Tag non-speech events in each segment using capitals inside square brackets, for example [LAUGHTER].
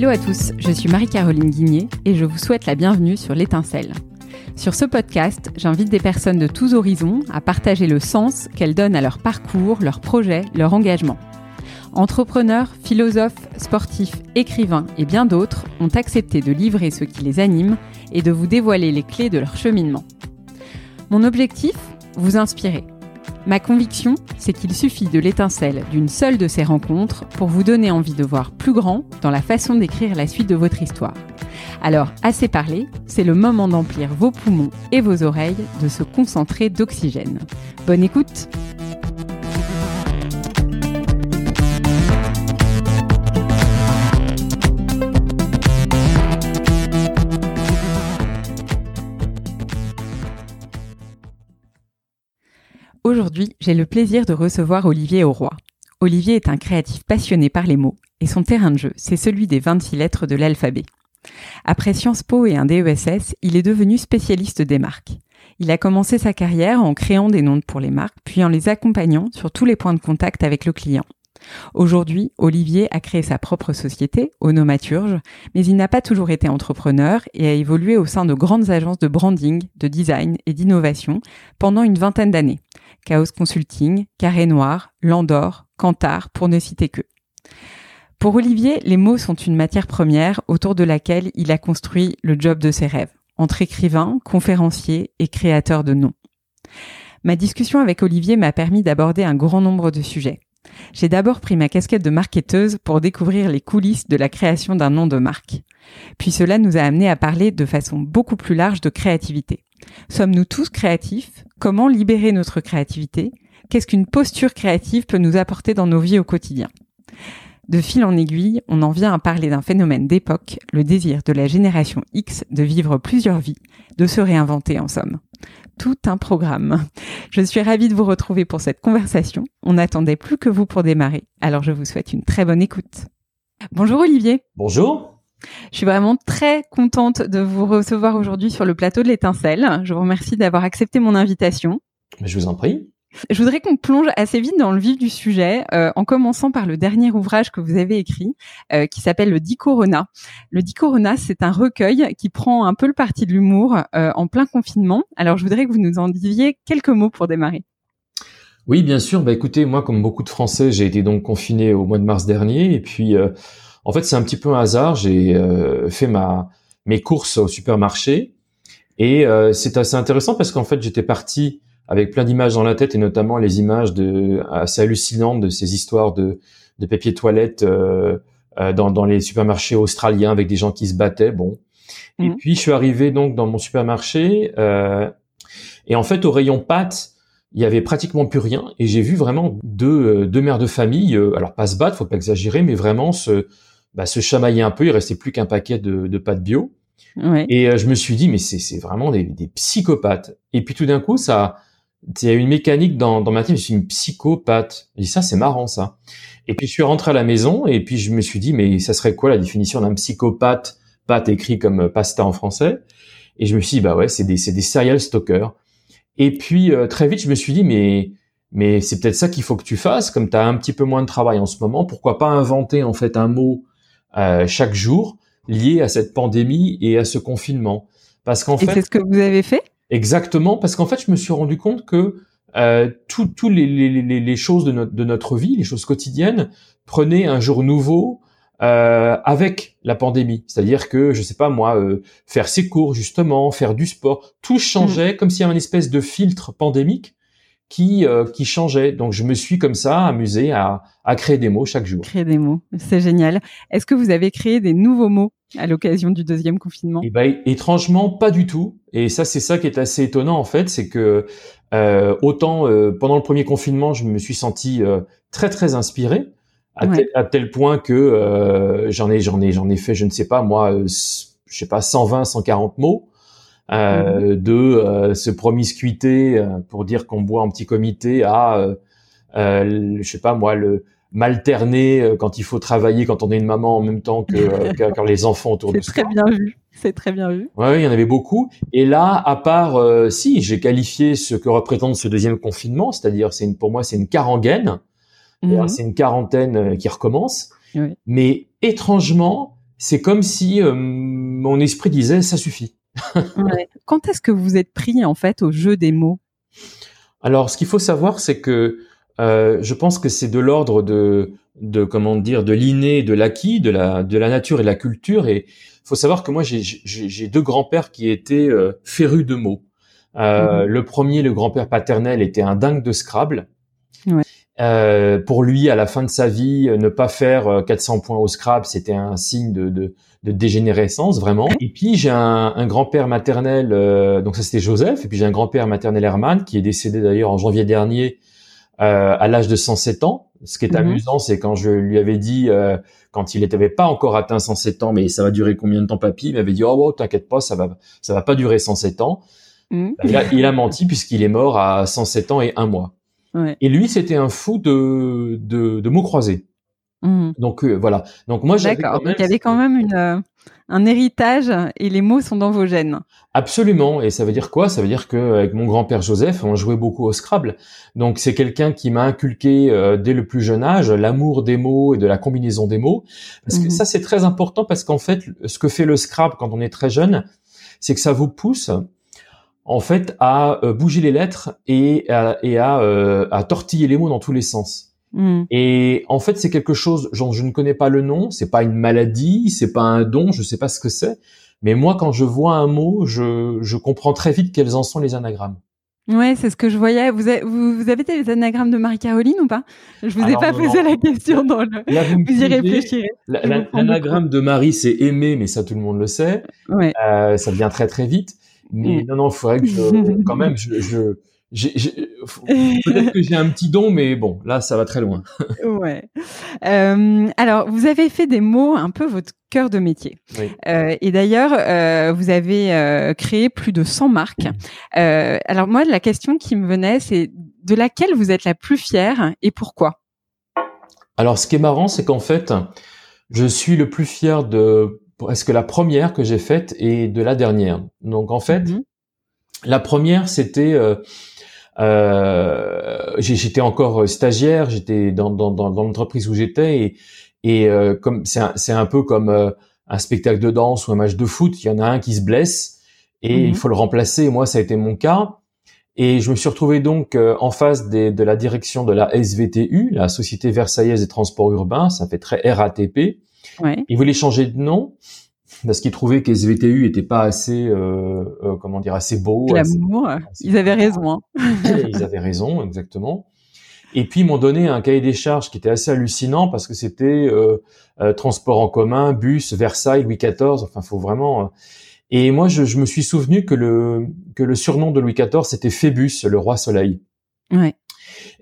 Hello à tous, je suis Marie-Caroline Guigné et je vous souhaite la bienvenue sur l'étincelle. Sur ce podcast, j'invite des personnes de tous horizons à partager le sens qu'elles donnent à leur parcours, leurs projets, leur engagement. Entrepreneurs, philosophes, sportifs, écrivains et bien d'autres ont accepté de livrer ce qui les anime et de vous dévoiler les clés de leur cheminement. Mon objectif Vous inspirer. Ma conviction, c'est qu'il suffit de l'étincelle d'une seule de ces rencontres pour vous donner envie de voir plus grand dans la façon d'écrire la suite de votre histoire. Alors, assez parlé, c'est le moment d'emplir vos poumons et vos oreilles de se concentrer d'oxygène. Bonne écoute Aujourd'hui, j'ai le plaisir de recevoir Olivier Auroy. Olivier est un créatif passionné par les mots et son terrain de jeu, c'est celui des 26 lettres de l'alphabet. Après Sciences Po et un DESS, il est devenu spécialiste des marques. Il a commencé sa carrière en créant des noms pour les marques, puis en les accompagnant sur tous les points de contact avec le client. Aujourd'hui, Olivier a créé sa propre société, Onomaturge, mais il n'a pas toujours été entrepreneur et a évolué au sein de grandes agences de branding, de design et d'innovation pendant une vingtaine d'années. Chaos Consulting, Carré Noir, Landor, Cantar, pour ne citer que. Pour Olivier, les mots sont une matière première autour de laquelle il a construit le job de ses rêves, entre écrivain, conférencier et créateur de noms. Ma discussion avec Olivier m'a permis d'aborder un grand nombre de sujets. J'ai d'abord pris ma casquette de marketeuse pour découvrir les coulisses de la création d'un nom de marque. Puis cela nous a amené à parler de façon beaucoup plus large de créativité. Sommes-nous tous créatifs? Comment libérer notre créativité? Qu'est-ce qu'une posture créative peut nous apporter dans nos vies au quotidien? De fil en aiguille, on en vient à parler d'un phénomène d'époque, le désir de la génération X de vivre plusieurs vies, de se réinventer en somme tout un programme. Je suis ravie de vous retrouver pour cette conversation. On n'attendait plus que vous pour démarrer, alors je vous souhaite une très bonne écoute. Bonjour Olivier. Bonjour. Je suis vraiment très contente de vous recevoir aujourd'hui sur le plateau de l'étincelle. Je vous remercie d'avoir accepté mon invitation. Je vous en prie. Je voudrais qu'on plonge assez vite dans le vif du sujet, euh, en commençant par le dernier ouvrage que vous avez écrit, euh, qui s'appelle Le Dit Corona. Le Dit Corona, c'est un recueil qui prend un peu le parti de l'humour euh, en plein confinement. Alors, je voudrais que vous nous en disiez quelques mots pour démarrer. Oui, bien sûr. Bah, écoutez, moi, comme beaucoup de Français, j'ai été donc confiné au mois de mars dernier, et puis, en fait, c'est un petit peu un hasard. J'ai fait ma mes courses au supermarché, et c'est assez intéressant parce qu'en fait, j'étais parti avec plein d'images dans la tête et notamment les images de assez hallucinantes de ces histoires de, de papier toilette euh, euh, dans, dans les supermarchés australiens avec des gens qui se battaient. Bon. Et mhm. puis je suis arrivé donc dans mon supermarché euh, et en fait au rayon pâtes il y avait pratiquement plus rien et j'ai vu vraiment deux, deux mères de famille alors pas se battre faut pas exagérer mais vraiment se bah, se chamailler un peu il restait plus qu'un paquet de, de pâtes bio ouais. et je me suis dit mais c'est c'est vraiment des, des psychopathes et puis tout d'un coup ça il y a une mécanique dans, dans ma tête, je suis une psychopathe. Je dis ça, c'est marrant ça. Et puis je suis rentré à la maison et puis je me suis dit, mais ça serait quoi la définition d'un psychopathe, pâte écrit comme pasta en français? Et je me suis dit, bah ouais, c'est des, c'est des serial stalkers. Et puis euh, très vite, je me suis dit, mais mais c'est peut-être ça qu'il faut que tu fasses, comme tu as un petit peu moins de travail en ce moment, pourquoi pas inventer en fait un mot euh, chaque jour lié à cette pandémie et à ce confinement? Parce qu'en fait, c'est ce que vous avez fait? Exactement, parce qu'en fait, je me suis rendu compte que euh, toutes tout les, les, les, choses de notre, de notre vie, les choses quotidiennes, prenaient un jour nouveau euh, avec la pandémie. C'est-à-dire que, je sais pas moi, euh, faire ses cours justement, faire du sport, tout changeait, mm. comme s'il y avait une espèce de filtre pandémique qui euh, qui changeait. Donc je me suis comme ça amusé à, à créer des mots chaque jour. Créer des mots, c'est génial. Est-ce que vous avez créé des nouveaux mots à l'occasion du deuxième confinement? Eh ben étrangement pas du tout. Et ça c'est ça qui est assez étonnant en fait, c'est que euh, autant euh, pendant le premier confinement je me suis senti euh, très très inspiré. À, tel, à tel point que euh, j'en ai j'en ai j'en ai fait je ne sais pas moi je sais pas 120 140 mots euh, mhm. de euh, se promiscuiter euh, pour dire qu'on boit en petit comité à, euh, je sais pas moi, le m'alterner quand il faut travailler quand on est une maman en même temps que, [LAUGHS] que, les enfants autour de soi. C'est très bien vu. C'est très bien vu. Ouais, il y en avait beaucoup. Et là, à part, si j'ai qualifié ce que représente ce deuxième confinement, c'est-à-dire, c'est une, pour moi, c'est une quarantaine. Mhm. C'est une quarantaine qui recommence. Oui. Mais étrangement, c'est comme si mon esprit disait ça suffit. Quand est-ce que vous êtes pris en fait au jeu des mots? Alors, ce qu'il faut savoir, c'est que je pense que c'est de l'ordre de, de comment dire, de l'inné, de l'acquis, de la, de la nature et de la culture. Et il faut savoir que moi, j'ai deux grands-pères qui étaient férus de mots. Euh, mhm. Le premier, le grand-père paternel, était un dingue de Scrabble. Euh, pour lui, à la fin de sa vie, ne pas faire 400 euh, points au Scrabble, c'était un signe de, de, de, dégénérescence, vraiment. Et puis, j'ai un, un grand-père maternel, donc ça c'était Joseph, et puis j'ai un grand-père maternel Herman, qui est décédé d'ailleurs en janvier dernier, à l'âge de 107 ans. Ce qui est mhm. amusant, c'est quand je lui avais dit, quand il n'avait pas encore atteint 107 ans, mais ça va durer combien de temps, papy? Il m'avait dit, oh, oh t'inquiète pas, ça va, ça va pas durer 107 ans. Mmh. Il, a, menti puisqu'il est mort à 107 ans et un mois. Et lui, c'était un fou de, de, mots croisés. Mmh. Donc euh, voilà. Donc moi, j'avais quand il y avait quand même une, euh, un héritage et les mots sont dans vos gènes. Absolument. Et ça veut dire quoi? Ça veut dire qu'avec mon grand-père Joseph, on jouait beaucoup au Scrabble. Donc c'est quelqu'un qui m'a inculqué euh, dès le plus jeune âge l'amour des mots et de la combinaison des mots. Parce que mmh. ça, c'est très important parce qu'en fait, ce que fait le Scrabble quand on est très jeune, c'est que ça vous pousse en fait à euh, bouger les lettres et à, et à, euh, à tortiller les mots dans tous les sens. Hmm. Et en fait, c'est quelque chose genre je ne connais pas le nom, c'est pas une maladie, c'est pas un don, je sais pas ce que c'est. Mais moi, quand je vois un mot, je, je comprends très vite quels en sont les anagrammes. Ouais, c'est ce que je voyais. Vous avez, vous, avez les anagrammes de Marie-Caroline ou pas? Je vous ai pas posé la question dans le. [LAUGHS] vous, y réfléchirez. L'anagramme de Marie, c'est aimer, mais ça tout le monde le sait. Ouais. Euh, ça vient très très vite. Mais mm. non, non, il faudrait que je, [LAUGHS] quand même, je, je peut-être que j'ai un petit don, mais bon, là, ça va très loin. [LAUGHS] ouais. Euh, alors, vous avez fait des mots un peu votre cœur de métier. Oui. Euh, et d'ailleurs, euh, vous avez créé plus de 100 marques. Alors moi, la question qui me venait, c'est de laquelle vous êtes la plus fière et pourquoi? Alors, ce qui est marrant, c'est qu'en fait, je suis le plus fier de est-ce que la première que j'ai faite et de la dernière? Donc en fait, mhm. la première c'était euh, euh, j'étais encore stagiaire, j'étais dans, dans, dans, l'entreprise où j'étais et, et euh, comme c'est un, c'est un peu comme euh, un spectacle de danse ou un match de foot, il y en a un qui se blesse et il mhm. faut le remplacer. moi, ça a été mon cas. Et je me suis retrouvé donc euh, en face des, de la direction de la SVTU, la Société Versaillaise des Transports Urbains, ça fait très RATP. Ouais. Ils voulaient changer de nom parce qu'ils trouvaient que SVTU était pas assez, euh, euh, comment dire, assez beau. L'amour, ils avaient raison. Hein. ils avaient raison, exactement. Et puis ils m'ont donné un cahier des charges qui était assez hallucinant parce que c'était euh, euh transport en commun, bus, Versailles, Louis XIV. Enfin, faut vraiment. Euh. Et moi, je, je, me suis souvenu que le que le surnom de Louis XIV c'était Phébus, le roi soleil. Ouais.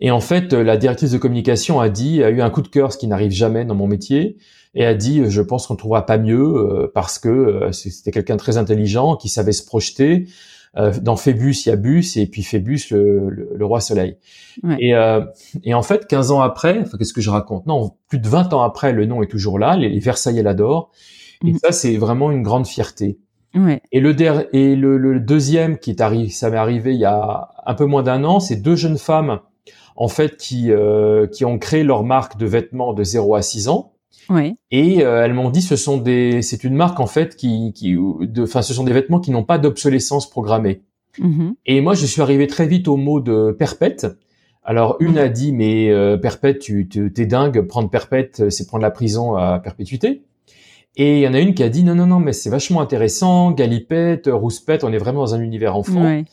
Et en fait, la directrice de communication a dit, a eu un coup de cœur, ce qui n'arrive jamais dans mon métier, et a dit, je pense qu'on trouvera pas mieux euh, parce que euh, c'était quelqu'un de très intelligent qui savait se projeter. Euh, dans Phébus, il y a Bus et puis Phébus, le, le, roi soleil. Et, et, en fait, 15 ans après, enfin, qu'est-ce que je raconte? Non, plus de 20 ans après, le nom est toujours là. Les, Versailles l'adorent. Et mm. ça, c'est vraiment une grande fierté. Ouais. Et le, et le, le, deuxième qui est arrivé, ça m'est arrivé il y a un peu moins d'un an, c'est deux jeunes femmes en fait qui euh, qui ont créé leur marque de vêtements de 0 à 6 ans. Oui. Et euh, elles m'ont dit ce sont des c'est une marque en fait qui qui de enfin ce sont des vêtements qui n'ont pas d'obsolescence programmée. Mm-hmm. Et moi je suis arrivé très vite au mot de perpète. Alors une mm-hmm. a dit mais euh, perpète tu t'es dingue prendre perpète c'est prendre la prison à perpétuité. Et il y en a une qui a dit non non non mais c'est vachement intéressant galipette rouspette on est vraiment dans un univers enfant. Ouais.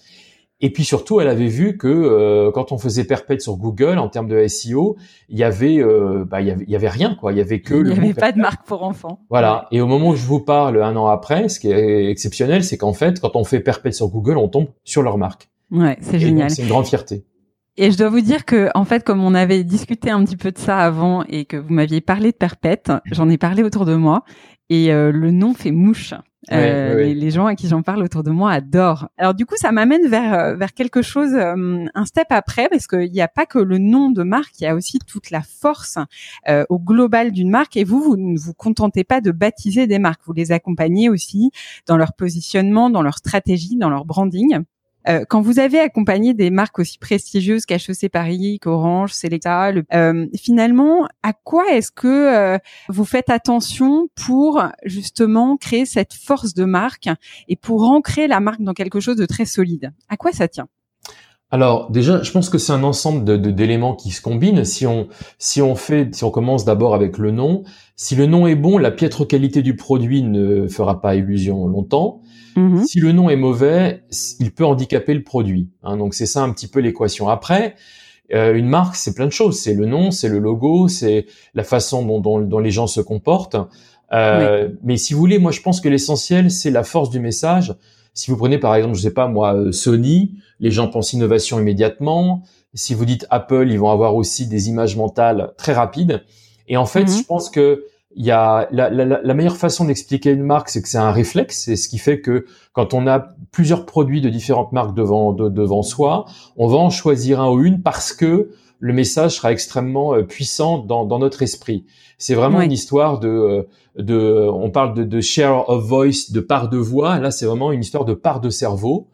Et puis surtout, elle avait vu que euh, quand on faisait perpète sur Google en termes de SEO, il y avait, euh, bah, il y avait, rien quoi. Il y avait que. Il n'y avait pas de marque pour enfants. Voilà. Et au moment où je vous parle, un an après, ce qui est exceptionnel, c'est qu'en fait, quand on fait perpète sur Google, on tombe sur leur marque. Ouais, c'est génial. C'est une grande fierté. Et je dois vous dire que, en fait, comme on avait discuté un petit peu de ça avant et que vous m'aviez parlé de perpète, j'en ai parlé autour de moi et euh, le nom fait mouche. Euh, Les, gens à qui j'en parle autour de moi adorent. Alors du coup, ça m'amène vers euh, vers quelque chose, euh, un step après, parce qu'il n'y a pas que le nom de marque, il y a aussi toute la force euh, au global d'une marque. Et vous, vous ne vous contentez pas de baptiser des marques, vous les accompagnez aussi dans leur positionnement, dans leur stratégie, dans leur branding. Euh, quand vous avez accompagné des marques aussi prestigieuses qu'HEC Paris, qu'Orange, Selecta, euh, finalement, à quoi est-ce que euh, vous faites attention pour justement créer cette force de marque et pour ancrer la marque dans quelque chose de très solide? À quoi ça tient? Alors déjà, je pense que c'est un ensemble de, d'éléments qui se combinent. Si on si on fait, si on commence d'abord avec le nom, si le nom est bon, la piètre qualité du produit ne fera pas illusion longtemps. Mhm. Si le nom est mauvais, il peut handicaper le produit. Hein, donc c'est ça un petit peu l'équation. Après, euh, une marque, c'est plein de choses. C'est le nom, c'est le logo, c'est la façon dont, dont, dont, les gens se comportent. Euh, Mais si vous voulez, moi je pense que l'essentiel, c'est la force du message. Si vous prenez par exemple, je sais pas moi, euh, Sony, les gens pensent innovation immédiatement. Si vous dites Apple, ils vont avoir aussi des images mentales très rapides. Et en fait, mhm. je pense que il y a la, la, la meilleure façon d'expliquer une marque, c'est que c'est un réflexe. C'est ce qui fait que quand on a plusieurs produits de différentes marques devant devant soi, on va en choisir un ou une parce que le message sera extrêmement euh, puissant dans, dans notre esprit. C'est vraiment une histoire de euh, de, on parle de, de, share of voice, de part de voix. Là, c'est vraiment une histoire de part de cerveau.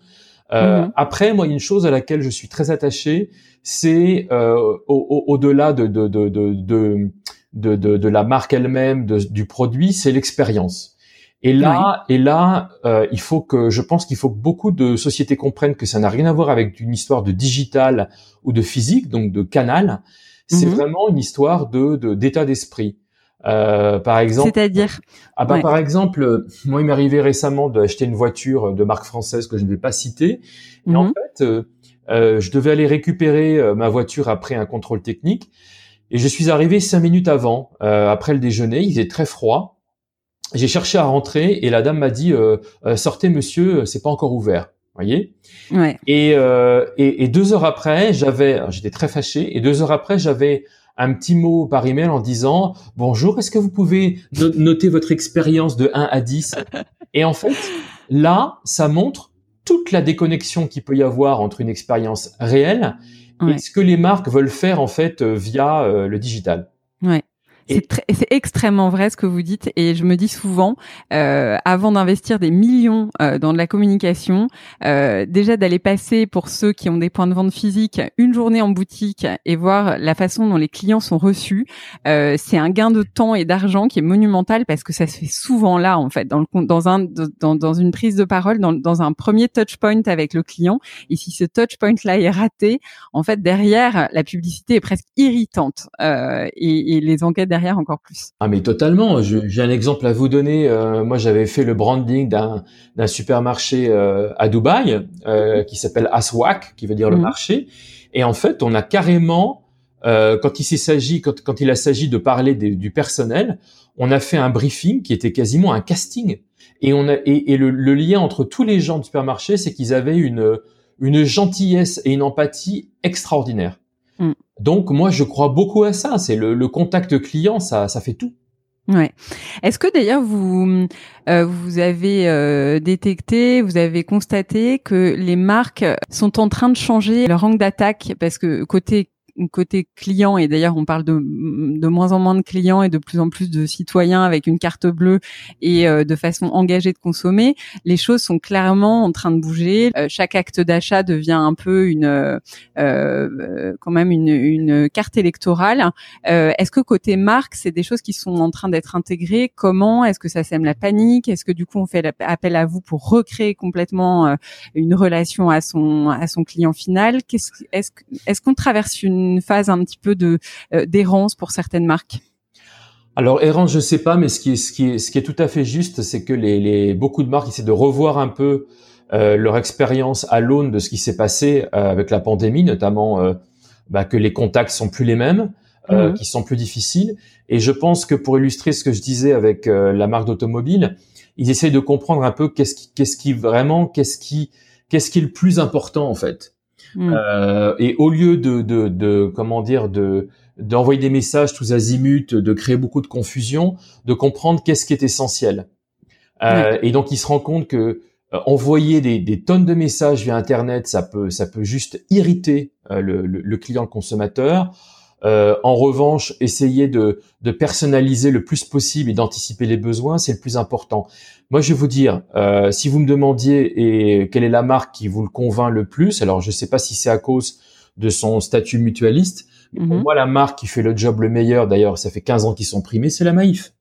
Euh, mhm. Après, moi, une chose à laquelle je suis très attaché, c'est euh, au-delà de, de, de, de, de, de, la marque elle-même, du produit, c'est l'expérience. Et là, et là, euh, il faut que, je pense qu'il faut que beaucoup de sociétés comprennent que ça n'a rien à voir avec une histoire de digital ou de physique, donc de canal. C'est mhm. vraiment une histoire de d'état d'esprit. Euh, par exemple. C'est-à-dire Ah bah par exemple, moi il m'est arrivé récemment d'acheter une voiture de marque française que je ne vais pas citer. Et en mhm. fait, euh, euh, je devais aller récupérer euh, ma voiture après un contrôle technique. Et je suis arrivé cinq minutes avant, euh, après le déjeuner. Il faisait très froid. J'ai cherché à rentrer et la dame m'a dit sortez monsieur, c'est pas encore ouvert. Voyez. Ouais. Et, et, et deux heures après, j'avais, j'étais très fâché. Et deux heures après, j'avais un petit mot par email en disant bonjour, est-ce que vous pouvez noter votre expérience de 1 à 10 [LAUGHS] Et en fait, là, ça montre toute la déconnexion qu'il peut y avoir entre une expérience réelle et ce que les marques veulent faire en fait euh, via euh, le digital. Ouais. C'est extrêmement vrai ce que vous dites et je me dis souvent, euh, avant d'investir des millions euh, dans de la communication, euh, déjà d'aller passer pour ceux qui ont des points de vente physiques une journée en boutique et voir la façon dont les clients sont reçus, euh, c'est un gain de temps et d'argent qui est monumental parce que ça se fait souvent là en fait, dans, le, dans, un, dans une prise de parole, dans, dans un premier touch point avec le client. Et si ce touch point là est raté, en fait derrière la publicité est presque irritante euh, et, et les enquêtes derrière encore plus. Ah mais totalement. J'ai un exemple à vous donner. Euh, moi, j'avais fait le branding d'un supermarché euh, à Dubaï euh, qui s'appelle Aswak, qui veut dire le mhm. marché. Et en fait, on a carrément, quand il s'agit, quand, quand il a s'agit de parler du personnel, on a fait un briefing qui était quasiment un casting. Et on a et, le, le, lien entre tous les gens du supermarché, c'est qu'ils avaient une une gentillesse et une empathie extraordinaire. Donc moi je crois beaucoup à ça. C'est le, contact client, ça, ça fait tout. Ouais. Est-ce que d'ailleurs vous euh, vous avez euh, détecté, vous avez constaté que les marques sont en train de changer leur angle d'attaque? Parce que côté côté client et d'ailleurs on parle de, de moins en moins de clients et de plus en plus de citoyens avec une carte bleue et euh, de façon engagée de consommer, les choses sont clairement en train de bouger. Euh, chaque acte d'achat devient un peu une euh, quand même une, carte électorale. Est-ce que côté marque, c'est des choses qui sont en train d'être intégrées? Comment? Est-ce que ça sème la panique? Est-ce que du coup on fait appel à vous pour recréer complètement une relation à son à son client final? Qu'est-ce est-ce est-ce qu'on traverse une une phase un petit peu de euh, d'errance pour certaines marques? Alors errance, je sais pas, mais ce qui est ce qui est ce qui est tout à fait juste, c'est que les, les beaucoup de marques essaient de revoir un peu euh, leur expérience à l'aune de ce qui s'est passé euh, avec la pandémie, notamment bah, que les contacts sont plus les mêmes, mhm. qui sont plus difficiles. Et je pense que pour illustrer ce que je disais avec la marque d'automobile, ils essayent de comprendre un peu qu'est-ce qui qu'est-ce qui vraiment qu'est-ce qui qu'est-ce qui est le plus important en fait. Mm. Euh, et au lieu de, de, de comment dire de d'envoyer des messages tous azimuts, de créer beaucoup de confusion, de comprendre qu'est-ce qui est essentiel. Euh, Et donc il se rend compte que euh, envoyer des, des, tonnes de messages via Internet, ça peut ça peut juste irriter le, le, le, client, le consommateur. Euh, en revanche, essayer de, de, personnaliser le plus possible et d'anticiper les besoins, c'est le plus important. Moi, je vais vous dire, euh, si vous me demandiez et quelle est la marque qui vous le convainc le plus, alors je ne sais pas si c'est à cause de son statut mutualiste, mais pour mhm. moi, la marque qui fait le job le meilleur, d'ailleurs, ça fait 15 ans qu'ils sont primés, c'est la Maïf.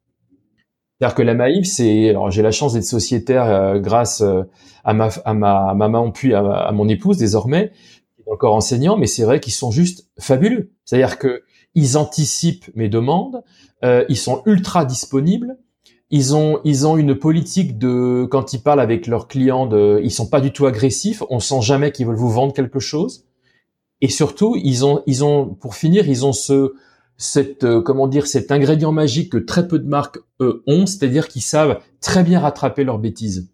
C'est-à-dire que la Maïf, c'est, alors j'ai la chance d'être sociétaire euh, grâce euh, à ma, à ma, maman puis à, à, mon épouse désormais, qui est encore enseignant, mais c'est vrai qu'ils sont juste fabuleux. C'est-à-dire que ils anticipent mes demandes, euh, ils sont ultra disponibles, ils ont ils ont une politique de quand ils parlent avec leurs clients de, ils sont pas du tout agressifs, on sent jamais qu'ils veulent vous vendre quelque chose, et surtout ils ont ils ont pour finir ils ont ce cette euh, comment dire cet ingrédient magique que très peu de marques ont, c'est-à-dire qu'ils savent très bien rattraper leurs bêtises.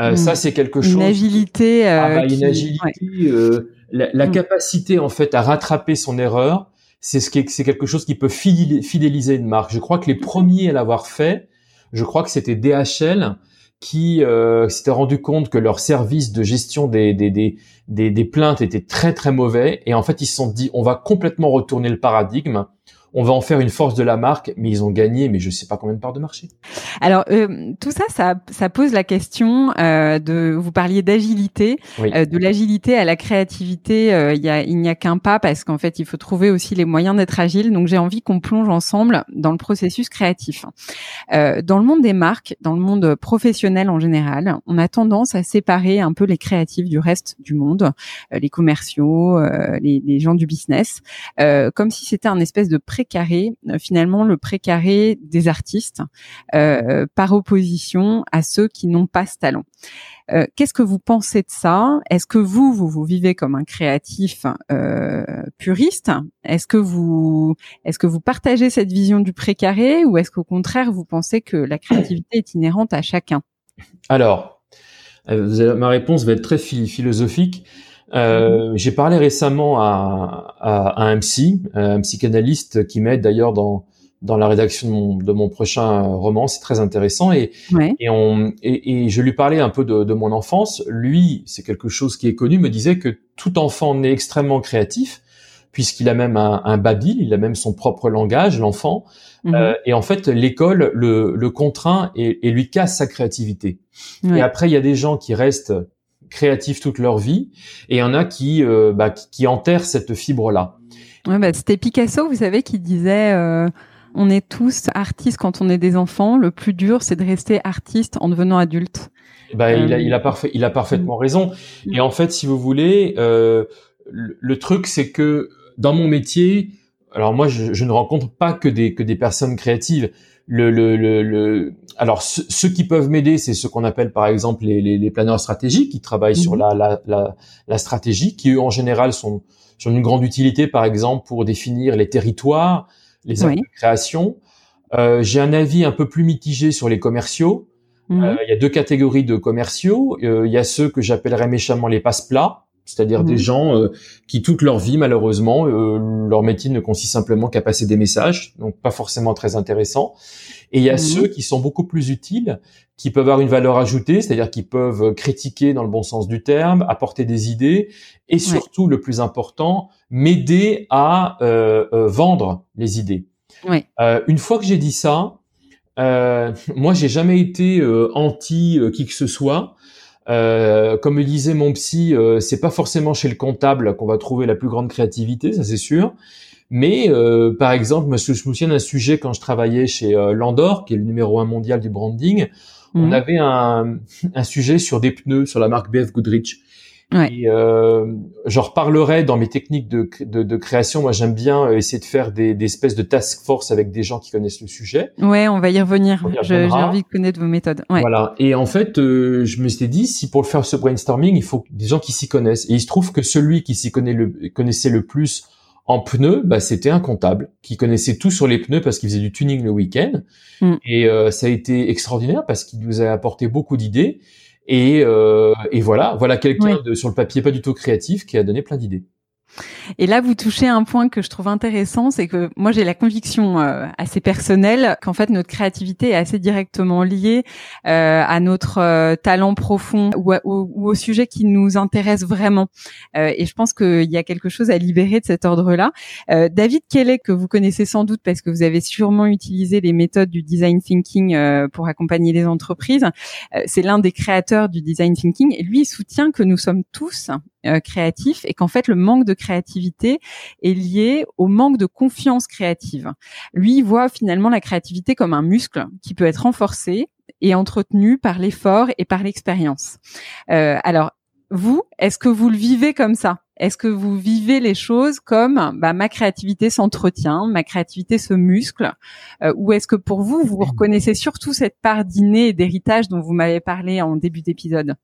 Euh, hmm. Ça c'est quelque chose. Une agilité. Euh, ah bah, une agilité. Euh, la, la hmm. capacité en fait à rattraper son erreur, c'est ce qui c'est quelque chose qui peut fidéliser une marque. Je crois que les premiers à l'avoir fait, je crois que c'était DHL qui euh, s'était rendu compte que leur service de gestion des, des, des, des, des plaintes était très très mauvais et en fait ils se sont dit on va complètement retourner le paradigme on va en faire une force de la marque, mais ils ont gagné, mais je sais pas combien de parts de marché. Alors euh, tout ça, ça, ça, pose la question euh, de. Vous parliez d'agilité, euh, de l'agilité à la créativité. Euh, il y a, il n'y a qu'un pas parce qu'en fait, il faut trouver aussi les moyens d'être agile. Donc j'ai envie qu'on plonge ensemble dans le processus créatif. Euh, dans le monde des marques, dans le monde professionnel en général, on a tendance à séparer un peu les créatifs du reste du monde, les commerciaux, les, les, gens du business, comme si c'était un espèce de pré précaré, euh, finalement le précaré des artistes, euh, par opposition à ceux qui n'ont pas ce talent. Euh, qu'est-ce que vous pensez de ça? Est-ce que vous, vous vous vivez comme un créatif puriste? Est-ce que vous, est-ce que vous partagez cette vision du précaré? Ou est-ce qu'au contraire vous pensez que la créativité est inhérente à chacun? Alors, ma réponse va être très philosophique. Euh, j'ai parlé récemment à, à, un psy, un psychanalyste qui m'aide d'ailleurs dans dans la rédaction de mon, de mon prochain roman, c'est très intéressant et et, on, et, et, je lui parlais un peu de, de mon enfance. Lui, c'est quelque chose qui est connu, me disait que tout enfant naît extrêmement créatif puisqu'il a même un, un babil, il a même son propre langage, l'enfant. Mhm. Euh, et en fait, l'école le, le contraint et, et, lui casse sa créativité. Et après, il y a des gens qui restent créatifs toute leur vie, et il y en a qui, euh, bah, qui, enterrent cette fibre-là. Ouais, bah, c'était Picasso, vous savez, qui disait euh, on est tous artistes quand on est des enfants. Le plus dur, c'est de rester artiste en devenant adulte. Bah, il, a, il, a parfait, il a parfaitement raison. Et en fait, si vous voulez, euh, le, truc, c'est que dans mon métier, alors moi, je, je, ne rencontre pas que des que des personnes créatives le, le, le, alors ceux qui peuvent m'aider, c'est ceux qu'on appelle par exemple les, les, les, planeurs stratégiques qui travaillent sur mhm. la, la, la, la, stratégie, qui eux en général sont sont d'une grande utilité, par exemple pour définir les territoires, les oui. de création. Euh, J'ai un avis un peu plus mitigé sur les commerciaux. Mhm. Euh, il y a deux catégories de commerciaux. Euh, il y a ceux que j'appellerais méchamment les passe-plats c'est-à-dire des mmh. gens euh, qui toute leur vie malheureusement euh, leur métier ne consiste simplement qu'à passer des messages, donc pas forcément très intéressant. Et il y a mmh. ceux qui sont beaucoup plus utiles, qui peuvent avoir une valeur ajoutée, c'est-à-dire qui peuvent critiquer dans le bon sens du terme, apporter des idées, et surtout le plus important, m'aider à euh, euh vendre les idées. Ouais. une fois que j'ai dit ça, [LAUGHS] moi j'ai jamais été anti qui que ce soit. Euh, comme me disait mon psy, euh, c'est pas forcément chez le comptable qu'on va trouver la plus grande créativité, ça c'est sûr. Mais euh, par exemple, je me souviens d'un sujet quand je travaillais chez euh, Landor, qui est le numéro un mondial du branding. On mhm. avait un, [LAUGHS] un, sujet sur des pneus, sur la marque BF Goodrich. Ouais. Et euh, j'en reparlerai dans mes techniques de, de, de création. Moi, j'aime bien euh, essayer de faire des, des, espèces de task force avec des gens qui connaissent le sujet. Ouais, on va y revenir. J'ai envie de connaître vos méthodes. Ouais. Voilà. Et en fait, euh, je me suis dit, si pour faire ce brainstorming, il faut des gens qui s'y connaissent. Et il se trouve que celui qui s'y connaît le, connaissait le plus en pneus, bah, c'était un comptable qui connaissait tout sur les pneus parce qu'il faisait du tuning le week-end. Mm. Et euh, ça a été extraordinaire parce qu'il nous a apporté beaucoup d'idées. Et, euh, et voilà, voilà quelqu'un de sur le papier pas du tout créatif qui a donné plein d'idées. Et là, vous touchez un point que je trouve intéressant, c'est que moi j'ai la conviction euh, assez personnelle qu'en fait notre créativité est assez directement liée euh, à notre euh, talent profond ou, ou, au sujet qui nous intéresse vraiment. Euh, et je pense qu'il y a quelque chose à libérer de cet ordre-là. David Kelly, que vous connaissez sans doute parce que vous avez sûrement utilisé les méthodes du design thinking pour accompagner les entreprises, c'est l'un des créateurs du design thinking. Et lui, il soutient que nous sommes tous euh, créatif et qu'en fait le manque de créativité est lié au manque de confiance créative. Lui il voit finalement la créativité comme un muscle qui peut être renforcé et entretenu par l'effort et par l'expérience. Euh, alors vous, est-ce que vous le vivez comme ça? Est-ce que vous vivez les choses comme bah, ma créativité s'entretient, ma créativité se muscle, euh, ou est-ce que pour vous, vous reconnaissez surtout cette part d'inné et d'héritage dont vous m'avez parlé en début d'épisode?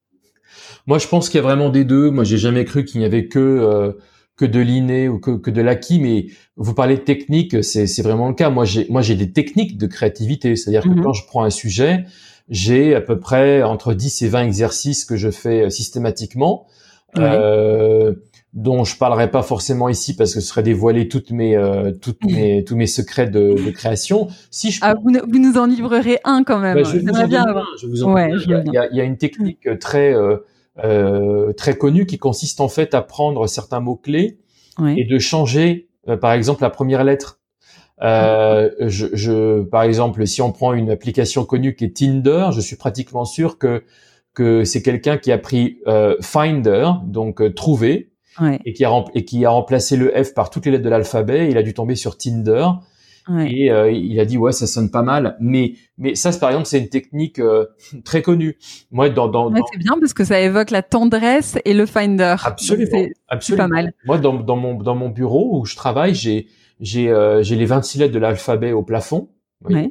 Moi, je pense qu'il y a vraiment des deux. Moi, j'ai jamais cru qu'il n'y avait que euh, que de l'inné ou que, que de l'acquis. Mais vous parlez de technique, c'est vraiment le cas. Moi, j'ai moi j'ai des techniques de créativité. C'est-à-dire que mhm. quand je prends un sujet, j'ai à peu près entre 10 et 20 exercices que je fais euh, systématiquement. Euh, dont je parlerai pas forcément ici parce que ce serait dévoiler toutes mes euh, toutes mes [LAUGHS] tous mes secrets de, de création. Si je ah, vous, vous, nous en livrerez un quand même. Ben, je, vous en bien je vous en ouais, il, y a, il, y a, une technique très euh, euh, très connue qui consiste en fait à prendre certains mots clés et de changer euh, par exemple la première lettre. Euh, je, je, par exemple, si on prend une application connue qui est Tinder, je suis pratiquement sûr que que c'est quelqu'un qui a pris euh, Finder, donc trouver, et, qui a et qui a remplacé le F par toutes les lettres de l'alphabet. Il a dû tomber sur Tinder. Et euh, il a dit ouais ça sonne pas mal. Mais mais ça par exemple c'est une technique euh, [LAUGHS] très connue. Moi dans, dans, c'est bien parce que ça évoque la tendresse et le finder. Absolument. absolument pas mal. Moi dans, dans mon dans mon bureau où je travaille j'ai j'ai euh, j'ai les 26 lettres de l'alphabet au plafond. Ouais.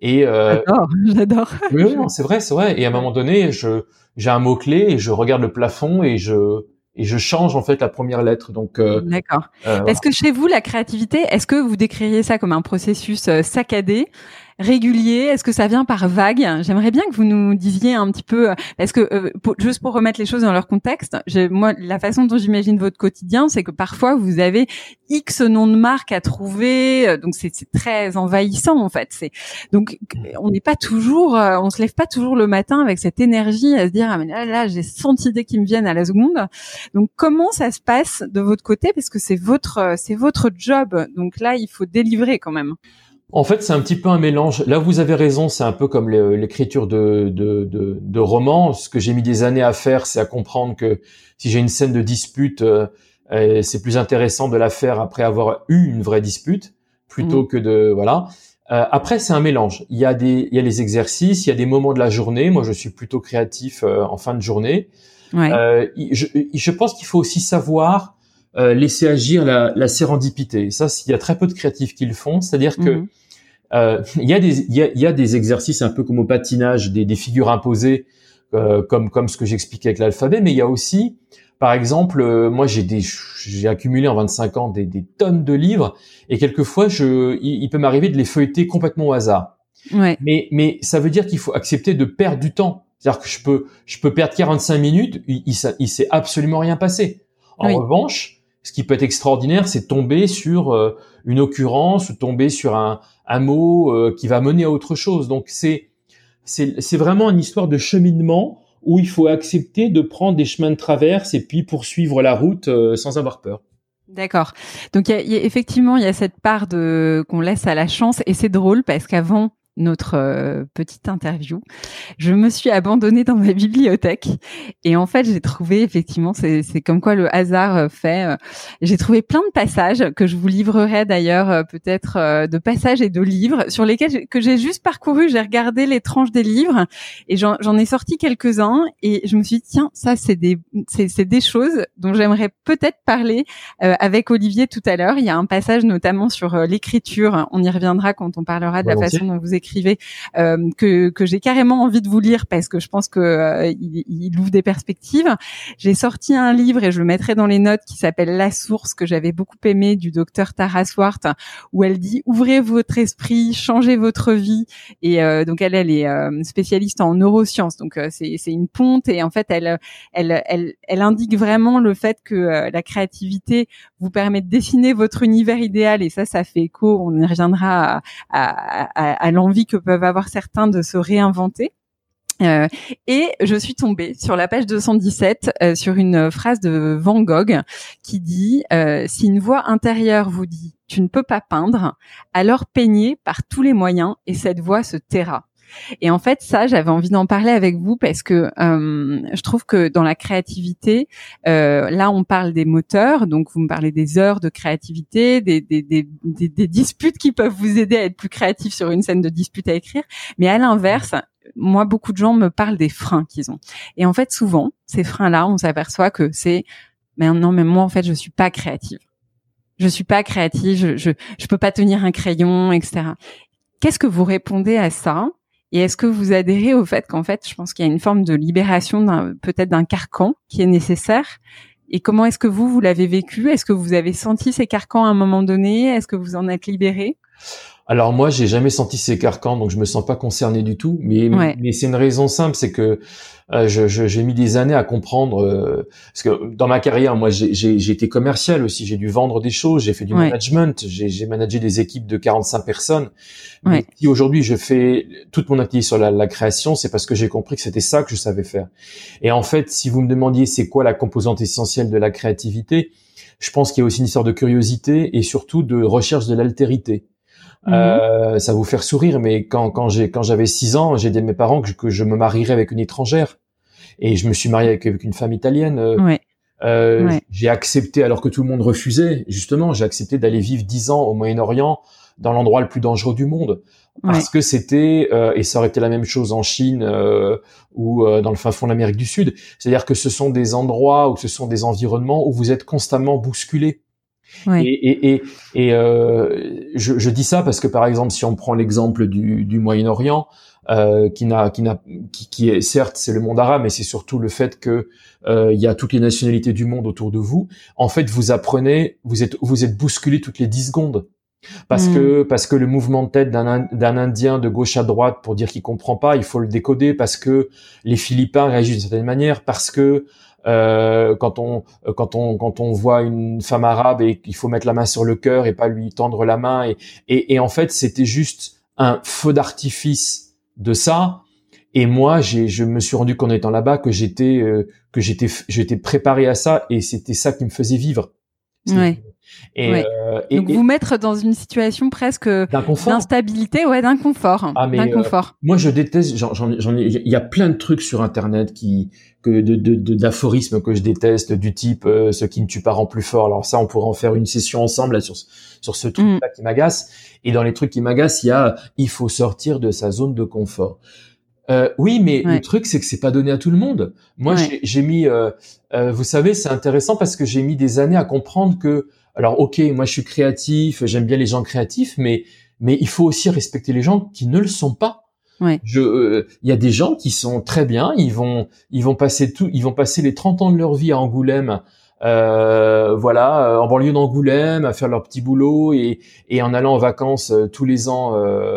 et j'adore [LAUGHS] j'adore. Oui c'est vrai c'est vrai. Et à un moment donné je j'ai un mot clé et je regarde le plafond et je et je change en fait la première lettre. Donc euh, d'accord. Euh, est-ce que chez vous la créativité, est-ce que vous décririez ça comme un processus euh, saccadé? Régulier Est-ce que ça vient par vague? J'aimerais bien que vous nous disiez un petit peu, parce que euh, juste pour remettre les choses dans leur contexte, moi la façon dont j'imagine votre quotidien, c'est que parfois vous avez X noms de marques à trouver, euh, donc c'est très envahissant en fait. Donc on n'est pas toujours, euh, on se lève pas toujours le matin avec cette énergie à se dire ah mais là, là j'ai 100 idées qui me viennent à la seconde. Donc comment ça se passe de votre côté? Parce que c'est votre c'est votre job, donc là il faut délivrer quand même. En fait, c'est un petit peu un mélange. Là, vous avez raison, c'est un peu comme l'écriture de, de, de, de romans. Ce que j'ai mis des années à faire, c'est à comprendre que si j'ai une scène de dispute, euh, c'est plus intéressant de la faire après avoir eu une vraie dispute plutôt mmh. que de voilà. Euh, après, c'est un mélange. Il y a des, il y a les exercices, il y a des moments de la journée. Moi, je suis plutôt créatif euh, en fin de journée. Ouais. Je, je, pense qu'il faut aussi savoir laisser agir la, la sérendipité. Ça, il y a très peu de créatifs qui le font. C'est-à-dire que mmh. Euh, il y a des il y a, des exercices un peu comme au patinage, des, des figures imposées euh, comme comme ce que j'expliquais avec l'alphabet, mais il y a aussi par exemple, euh, moi j'ai des j'ai accumulé en 25 ans des, des tonnes de livres et quelquefois je il, peut m'arriver de les feuilleter complètement au hasard. Ouais. Mais mais ça veut dire qu'il faut accepter de perdre du temps. C'est-à-dire que je peux je peux perdre 45 minutes, il il, il s'est absolument rien passé. En revanche, ce qui peut être extraordinaire, c'est tomber sur euh, une occurrence tomber sur un, un mot euh, qui va mener à autre chose. Donc c'est c'est vraiment une histoire de cheminement où il faut accepter de prendre des chemins de traverse et puis poursuivre la route euh, sans avoir peur. D'accord. Donc effectivement, il y a cette part de qu'on laisse à la chance et c'est drôle parce qu'avant notre euh, petite interview, je me suis abandonnée dans ma bibliothèque et en fait j'ai trouvé effectivement c'est comme quoi le hasard euh, fait. Euh, j'ai trouvé plein de passages que je vous livrerai d'ailleurs peut-être de passages et de livres sur lesquels que j'ai juste parcouru. J'ai regardé les tranches des livres et j'en ai sorti quelques uns et je me suis dit tiens ça c'est des c'est des choses dont j'aimerais peut-être parler avec Olivier tout à l'heure. Il y a un passage notamment sur l'écriture. On y reviendra quand on parlera de la façon dont vous écrivez écrivez, que, que j'ai carrément envie de vous lire parce que je pense que il, il, ouvre des perspectives. J'ai sorti un livre et je le mettrai dans les notes qui s'appelle La Source que j'avais beaucoup aimé du docteur Tara Swart où elle dit ouvrez votre esprit, changez votre vie et donc elle elle est spécialiste en neurosciences donc c'est c'est une ponte et en fait elle elle elle elle indique vraiment le fait que la créativité vous permet de dessiner votre univers idéal et ça, ça fait écho. On y reviendra à, l'envie que peuvent avoir certains de se réinventer. Euh, et je suis tombée sur la page 217 euh, sur une phrase de Van Gogh qui dit euh, si une voix intérieure vous dit tu ne peux pas peindre, alors peignez par tous les moyens et cette voix se taira. Et en fait, ça, j'avais envie d'en parler avec vous parce que euh, je trouve que dans la créativité, euh, là, on parle des moteurs, donc vous me parlez des heures de créativité, des, des, des, des, disputes qui peuvent vous aider à être plus créatif sur une scène de dispute à écrire. Mais à l'inverse, moi, beaucoup de gens me parlent des freins qu'ils ont. Et en fait, souvent, ces freins-là, on s'aperçoit que c'est, mais non, mais moi, en fait, je suis pas créative. Je suis pas créative, je, je, je peux pas tenir un crayon, etc. Qu'est-ce que vous répondez à ça et est-ce que vous adhérez au fait qu'en fait, je pense qu'il y a une forme de libération peut-être d'un carcan qui est nécessaire? Et comment est-ce que vous vous l'avez vécu? Est-ce que vous avez senti ces carcans à un moment donné? Est-ce que vous en êtes libéré? Alors moi, j'ai jamais senti ces carcans, donc je me sens pas concerné du tout. Mais, mais c'est une raison simple, c'est que euh, j'ai mis des années à comprendre. Euh, parce que dans ma carrière, moi, j'ai été commercial aussi. J'ai dû vendre des choses, j'ai fait du management, j'ai managé des équipes de 45 personnes. Mais si aujourd'hui je fais toute mon activité sur la, la création, c'est parce que j'ai compris que c'était ça que je savais faire. Et en fait, si vous me demandiez c'est quoi la composante essentielle de la créativité, je pense qu'il y a aussi une histoire de curiosité et surtout de recherche de l'altérité. Euh, ça va vous faire sourire, mais quand quand j'ai quand j'avais six ans, j'ai dit à mes parents que je, que je me marierais avec une étrangère, et je me suis marié avec, une femme italienne. Euh, euh J'ai accepté, alors que tout le monde refusait, justement, j'ai accepté d'aller vivre dix ans au Moyen-Orient, dans l'endroit le plus dangereux du monde, parce que c'était euh, et ça aurait été la même chose en Chine euh, ou dans le fin fond de l'Amérique du Sud. C'est-à-dire que ce sont des endroits ou ce sont des environnements où vous êtes constamment bousculé. Et, et, et, et euh, je, je, dis ça parce que par exemple, si on prend l'exemple du, du Moyen-Orient, euh, qui n'a, qui n'a, qui, qui, est certes c'est le monde arabe, mais c'est surtout le fait que euh, il y a toutes les nationalités du monde autour de vous. En fait, vous apprenez, vous êtes, vous êtes bousculé toutes les 10 secondes. Parce hmm. que parce que le mouvement de tête d'un d'un Indien de gauche à droite pour dire qu'il comprend pas, il faut le décoder parce que les Philippins réagissent d'une certaine manière, parce que euh, quand on quand on quand on voit une femme arabe et qu'il faut mettre la main sur le cœur et pas lui tendre la main et et, et en fait c'était juste un feu d'artifice de ça et moi j'ai je me suis rendu compte en étant là-bas que j'étais euh, que j'étais j'étais préparé à ça et c'était ça qui me faisait vivre. Et, euh, et, Donc vous mettre dans une situation presque d'instabilité, ouais, d'inconfort, ah, d'inconfort. Euh, moi, je déteste. J'en, il y a plein de trucs sur Internet qui, que de, de, d'aphorismes que je déteste, du type euh, ce qui ne tue pas rend plus fort. Alors ça, on pourrait en faire une session ensemble là, sur sur ce truc-là mm. qui m'agace. Et dans les trucs qui m'agacent, il y a il faut sortir de sa zone de confort. Euh, oui, mais le truc c'est que c'est pas donné à tout le monde. Moi, j'ai, mis, euh, euh, vous savez, c'est intéressant parce que j'ai mis des années à comprendre que alors ok, moi je suis créatif, j'aime bien les gens créatifs, mais mais il faut aussi respecter les gens qui ne le sont pas. Ouais. Je, euh, il y a des gens qui sont très bien, ils vont, ils vont passer tout, ils vont passer les 30 ans de leur vie à Angoulême, euh, voilà, euh, en banlieue d'Angoulême, à faire leur petit boulot et, et en allant en vacances euh, tous les ans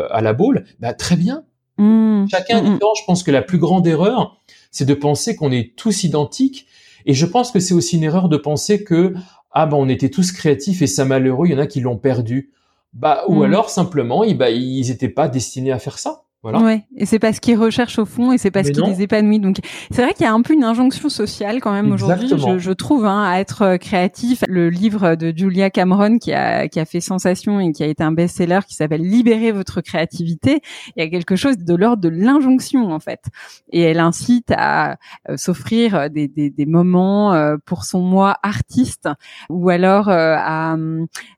à la boule. Bah très bien. Mmh. Chacun mmh. différent. Je pense que la plus grande erreur, c'est de penser qu'on est tous identiques. Et je pense que c'est aussi une erreur de penser que ah ben on était tous créatifs et ça malheureux, il y en a qui l'ont perdu. Bah ou mm. alors simplement ils bah ils étaient pas destinés à faire ça. Voilà. Ouais, et c'est parce qu'ils recherchent au fond et c'est parce qu'ils les épanouissent. Donc c'est vrai qu'il y a un peu une injonction sociale quand même aujourd'hui, je, je, trouve, hein, à être euh, créatif. Le livre de Julia Cameron qui a qui a fait sensation et qui a été un best-seller qui s'appelle Libérer votre créativité. Il y a quelque chose de l'ordre de l'injonction en fait, et elle incite à euh, s'offrir des, des, des, moments euh, pour son moi artiste ou alors à,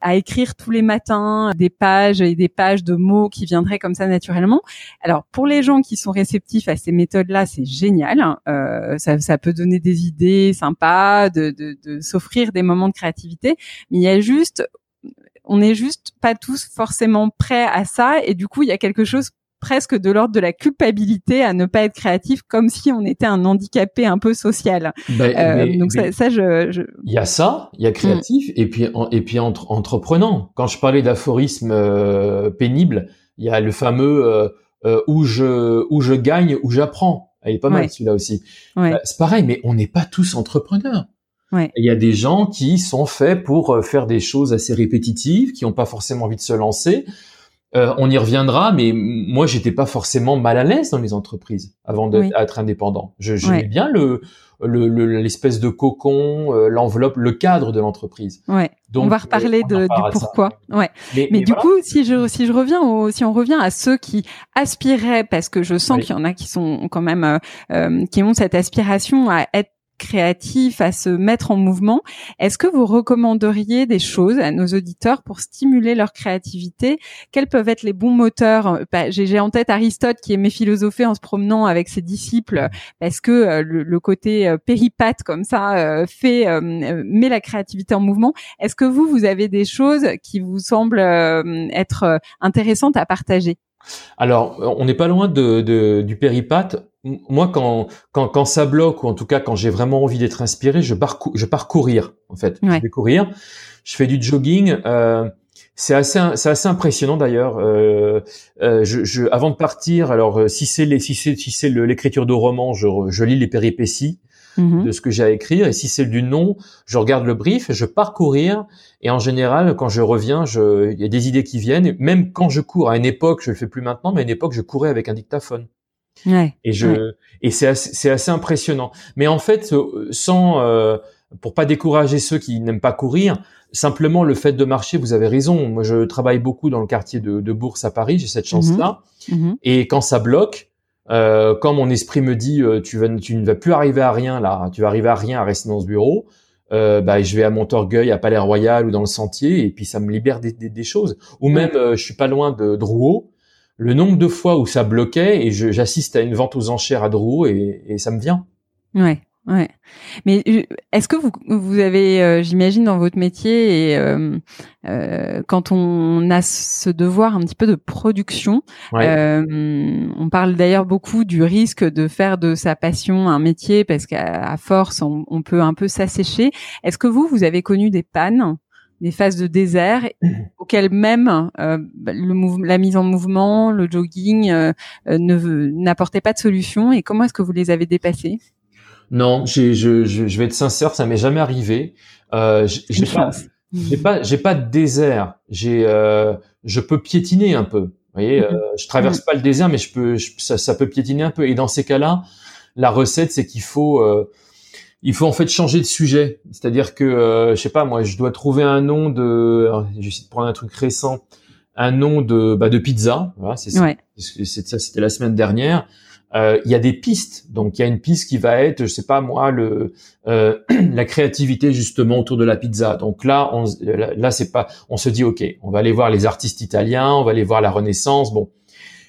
à écrire tous les matins des pages et des pages de mots qui viendraient comme ça naturellement. Alors pour les gens qui sont réceptifs à ces méthodes-là, c'est génial. Hein. Euh, ça, ça, peut donner des idées sympas, de, de, de s'offrir des moments de créativité. Mais il y a juste, on n'est juste pas tous forcément prêts à ça, et du coup il y a quelque chose presque de l'ordre de la culpabilité à ne pas être créatif, comme si on était un handicapé un peu social. Ben, euh, donc ça, je, Il y a ça, il y a créatif, et puis et puis entre, entreprenant. Quand je parlais d'aphorisme euh, pénible, il y a le fameux euh, euh, où je où je gagne, où j'apprends. Il est pas mal celui-là aussi. Ouais. c'est pareil, mais on n'est pas tous entrepreneurs. Ouais. Il y a des gens qui sont faits pour faire des choses assez répétitives, qui n'ont pas forcément envie de se lancer. Euh, on y reviendra, mais moi, j'étais pas forcément mal à l'aise dans les entreprises avant d'être indépendant. Je j'aimais bien le l'espèce de cocon, euh, l'enveloppe, le cadre de l'entreprise. Ouais. Donc, on va reparler euh, de, du pourquoi. Ouais. Mais, du coup, si je si je reviens au, si on revient à ceux qui aspiraient, parce que je sens qu'il y en a qui sont quand même qui ont cette aspiration à être à se mettre en mouvement. Est-ce que vous recommanderiez des choses à nos auditeurs pour stimuler leur créativité? Quels peuvent être les bons moteurs? Bah, J'ai en tête Aristote qui aimait philosopher en se promenant avec ses disciples parce que euh, le, côté euh, péripate comme ça euh, fait met la créativité en mouvement. Est-ce que vous, vous avez des choses qui vous semblent être intéressantes à partager? Alors, on n'est pas loin de, du péripate. Moi, quand, quand, quand ça bloque, ou en tout cas quand j'ai vraiment envie d'être inspiré, je pars, je pars courir, en fait. Je vais courir. Je fais du jogging. Euh, c'est assez, c'est assez impressionnant d'ailleurs. Euh, euh, je, je, avant de partir, alors si c'est les, si c'est, si c'est l'écriture de roman, je, je lis les péripéties. Mhm. de ce que j'ai à écrire. Et si c'est du nom, je regarde le brief, je parcourir. Et en général, quand je reviens, je, il y a des idées qui viennent. Même quand je cours, à une époque, je le fais plus maintenant, mais à une époque, je courais avec un dictaphone. Ouais, et je, et c'est assez, c'est assez impressionnant. Mais en fait, euh, sans, euh, pour pas décourager ceux qui n'aiment pas courir, simplement le fait de marcher, vous avez raison. Moi, je travaille beaucoup dans le quartier de, de Bourse à Paris, j'ai cette mhm. chance-là. Mhm. Et quand ça bloque, euh, quand mon esprit me dit euh, tu, vas, tu ne vas plus arriver à rien là, tu vas arriver à rien à rester dans ce bureau, euh, bah, je vais à Montorgueil, à Palais Royal ou dans le Sentier et puis ça me libère des, des, des choses. Ou même euh, je suis pas loin de Drouot, le nombre de fois où ça bloquait et j'assiste à une vente aux enchères à Drouot et, et ça me vient. Ouais. Ouais. Mais euh, est-ce que vous, vous avez, euh, j'imagine, dans votre métier, et euh, euh, quand on a ce devoir un petit peu de production, on parle d'ailleurs beaucoup du risque de faire de sa passion un métier parce qu'à force, on, on, peut un peu s'assécher. Est-ce que vous, vous avez connu des pannes des phases de désert [CLEARS THROAT] auxquelles même le la mise en mouvement, le jogging ne n'apportait pas de solution et comment est-ce que vous les avez dépassées? Non, je, je, je, vais être sincère, ça m'est jamais arrivé. Euh, j'ai pas, j'ai pas, j'ai pas de désert. J'ai, euh, je peux piétiner un peu. Vous voyez, euh, je traverse pas le désert, mais je peux, ça, ça, peut piétiner un peu. Et dans ces cas-là, la recette, c'est qu'il faut, euh, il faut en fait changer de sujet. C'est-à-dire que, euh, je sais pas, moi, je dois trouver un nom de, j'essaie de prendre un truc récent, un nom de, bah, de pizza. Voilà, c'est ça. ça, c'était la semaine dernière. Euh, il y a des pistes. Donc il y a une piste qui va être, je sais pas moi, le euh, [CLEARS THROAT] la créativité justement autour de la pizza. Donc là, on, là, c'est pas, on se dit ok, on va aller voir les artistes italiens, on va aller voir la Renaissance, bon.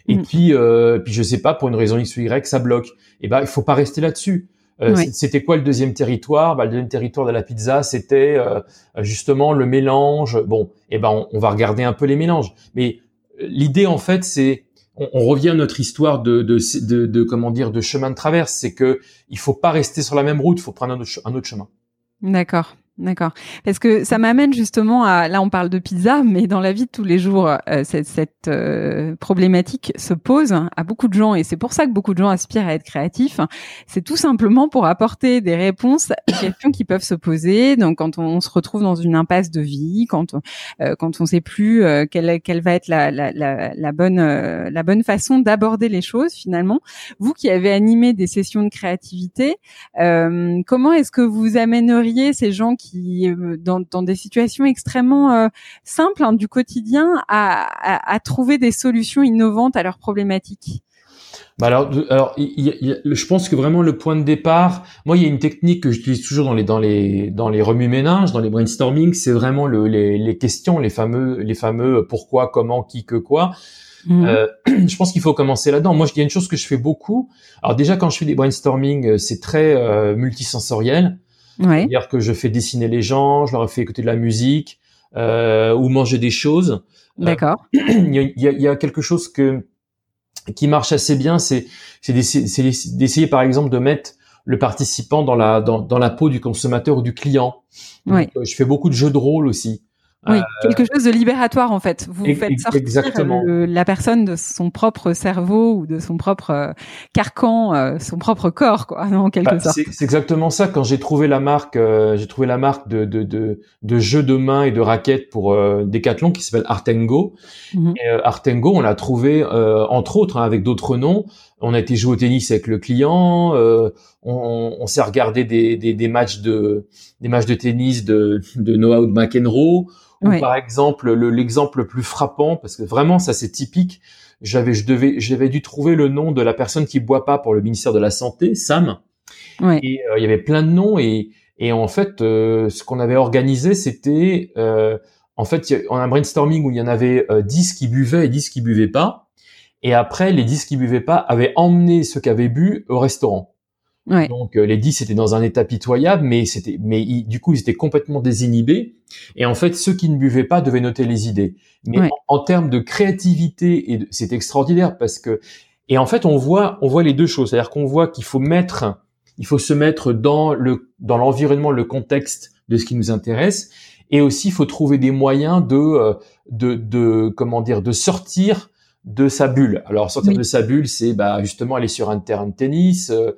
Et mm. puis euh, puis je sais pas pour une raison x ou y ça bloque. Et eh ben il faut pas rester là-dessus. Euh, C'était quoi le deuxième territoire? Bah, Le deuxième territoire de la pizza, c'était euh, justement le mélange. Bon, et eh ben on, on va regarder un peu les mélanges. Mais l'idée en fait, c'est on, revient à notre histoire de, de, de, comment dire de chemin de traverse, c'est que il faut pas rester sur la même route, il faut prendre un autre chemin. D'accord. D'accord. Parce que ça m'amène justement à, là on parle de pizza, mais dans la vie de tous les jours, euh, cette, cette euh, problématique se pose à beaucoup de gens et c'est pour ça que beaucoup de gens aspirent à être créatifs. C'est tout simplement pour apporter des réponses aux questions qui peuvent se poser. Donc quand on, se retrouve dans une impasse de vie, quand on, euh, quand on sait plus quelle, quelle va être la, la, la, la bonne la bonne façon d'aborder les choses finalement. Vous qui avez animé des sessions de créativité, comment est-ce que vous amèneriez ces gens qui euh, dans, dans des situations extrêmement euh, simples hein, du quotidien, à, à, trouver des solutions innovantes à leurs problématiques bah alors, alors je pense que vraiment le point de départ, moi il y a une technique que j'utilise toujours dans les dans les dans les remue-ménages, dans les brainstorming, c'est vraiment le, les, les questions, les fameux les fameux pourquoi, comment, qui, que, quoi. Mmh. Euh, [CLEARS THROAT] je pense qu'il faut commencer là-dedans. Moi, il y a une chose que je fais beaucoup. Alors déjà, quand je fais des brainstorming, euh, c'est très euh, multisensoriel. Ouais. C'est-à-dire que je fais dessiner les gens, je leur fais écouter de la musique euh, ou manger des choses. Euh, D'accord. [CLEARS THROAT] Il y, a, il y, a, quelque chose que qui marche assez bien, c'est d'essayer par exemple de mettre le participant dans la dans, dans la peau du consommateur ou du client. Ouais. Euh, je fais beaucoup de jeux de rôle aussi. Oui, quelque chose de libérateur en fait. Vous faites sortir le- la personne de son propre cerveau ou de son propre euh, carcan, euh, son propre corps, quoi, en quelque Bah, sorte. c'est exactement ça. Quand j'ai trouvé la marque, euh, j'ai trouvé la marque de, de, de, de jeux de main et de raquettes pour euh, Decathlon qui s'appelle Artengo. Mhm. Et, euh, Artengo, on l'a trouvé euh, entre autres hein, avec d'autres noms. On a été jouer au tennis avec le client. euh, on on s'est regardé des, des, des matchs de des matchs de tennis de, de Noah ou de McEnroe. Ou par exemple le- l'exemple le plus frappant parce que vraiment ça c'est typique. J'avais je devais j'avais dû trouver le nom de la personne qui boit pas pour le ministère de la santé, Sam. Ouais. Et euh, il y avait plein de noms et et en fait euh, ce qu'on avait organisé c'était euh, en fait on a un brainstorming où il y en avait euh, 10 qui buvaient et 10 qui buvaient pas et après les 10 qui buvaient pas avaient emmené ceux qui avaient bu au restaurant. Ouais. Donc euh, les 10 étaient dans un état pitoyable mais c'était mais ils- du coup ils étaient complètement désinhibés et en fait ceux qui ne buvaient pas devaient noter les idées. Mais Ouais. en, en termes de créativité et c'est extraordinaire parce que et en fait on voit on voit les deux choses, c'est-à-dire qu'on voit qu'il faut mettre il faut se mettre dans le dans l'environnement, le contexte de ce qui nous intéresse, et aussi il faut trouver des moyens de euh, de, de comment dire de sortir de sa bulle. Alors sortir Oui. de sa bulle, c'est bah justement aller sur un terrain de tennis. euh,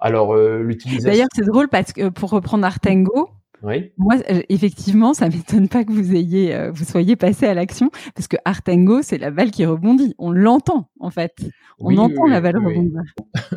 alors euh, l'utilisation. D'ailleurs, c'est drôle parce que pour reprendre Artengo, Oui. moi, euh, effectivement, ça [LAUGHS] m'étonne pas que vous ayez, euh, vous soyez passé à l'action parce que Artengo, c'est la balle qui rebondit. On l'entend en fait. On Oui, entend la balle rebondir.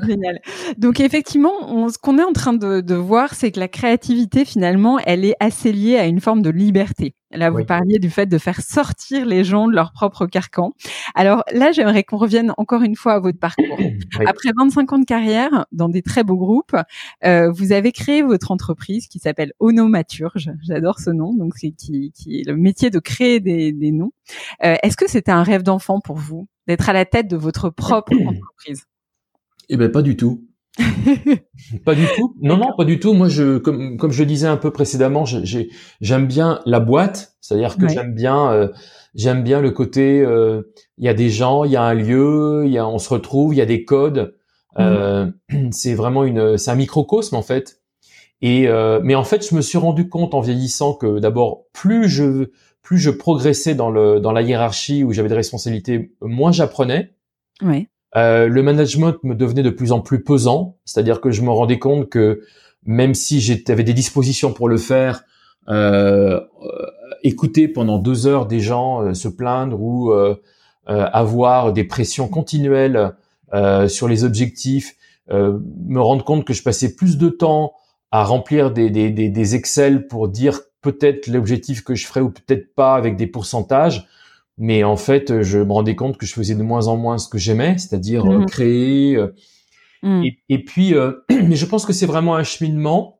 [LAUGHS] Génial. Donc effectivement, on- ce qu'on est en train de, de voir, c'est que la créativité, finalement, elle est assez liée à une forme de liberté. Là, vous Oui. parliez du fait de faire sortir les gens de leur propre carcan. Alors là, j'aimerais qu'on revienne encore une fois à votre parcours. [CLEARS THROAT] Oui. Après 25 ans de carrière dans des très beaux groupes, euh, vous avez créé votre entreprise qui s'appelle Onomaturge. J'adore ce nom, donc c'est qui, qui est le métier de créer des, des noms. Euh, Est-ce que c'était un rêve d'enfant pour vous d'être à la tête de votre propre [CLEARS THROAT] entreprise? Eh ben pas du tout. [LAUGHS] Pas du tout? Non, non, pas du tout. Moi, je, comme, comme je le disais un peu précédemment, j'aime bien la boîte, c'est-à-dire que Ouais. j'aime bien, euh, j'aime bien le côté, euh, il y a des gens, il y a un lieu, il y a, on se retrouve, il y a des codes. Euh, [CLEARS THROAT] c'est vraiment une, c'est un microcosme en fait. Et euh, mais en fait, je me suis rendu compte en vieillissant que d'abord, plus je, plus je progressais dans le, dans la hiérarchie où j'avais des responsabilités, moins j'apprenais. Ouais. Euh, le management me devenait de plus en plus pesant, c'est-à-dire que je me rendais compte que même si j'avais des dispositions pour le faire, euh, écouter pendant deux heures des gens euh, se plaindre ou avoir des pressions continuelles sur les objectifs, me rendre compte que je passais plus de temps à remplir des, des, des, des Excel pour dire peut-être l'objectif que je ferais ou peut-être pas avec des pourcentages. Mais en fait, je me rendais compte que je faisais de moins en moins ce que j'aimais, c'est-à-dire euh, Mhm. créer. euh, Mm. et, et puis, euh, [CLEARS THROAT] mais je pense que c'est vraiment un cheminement.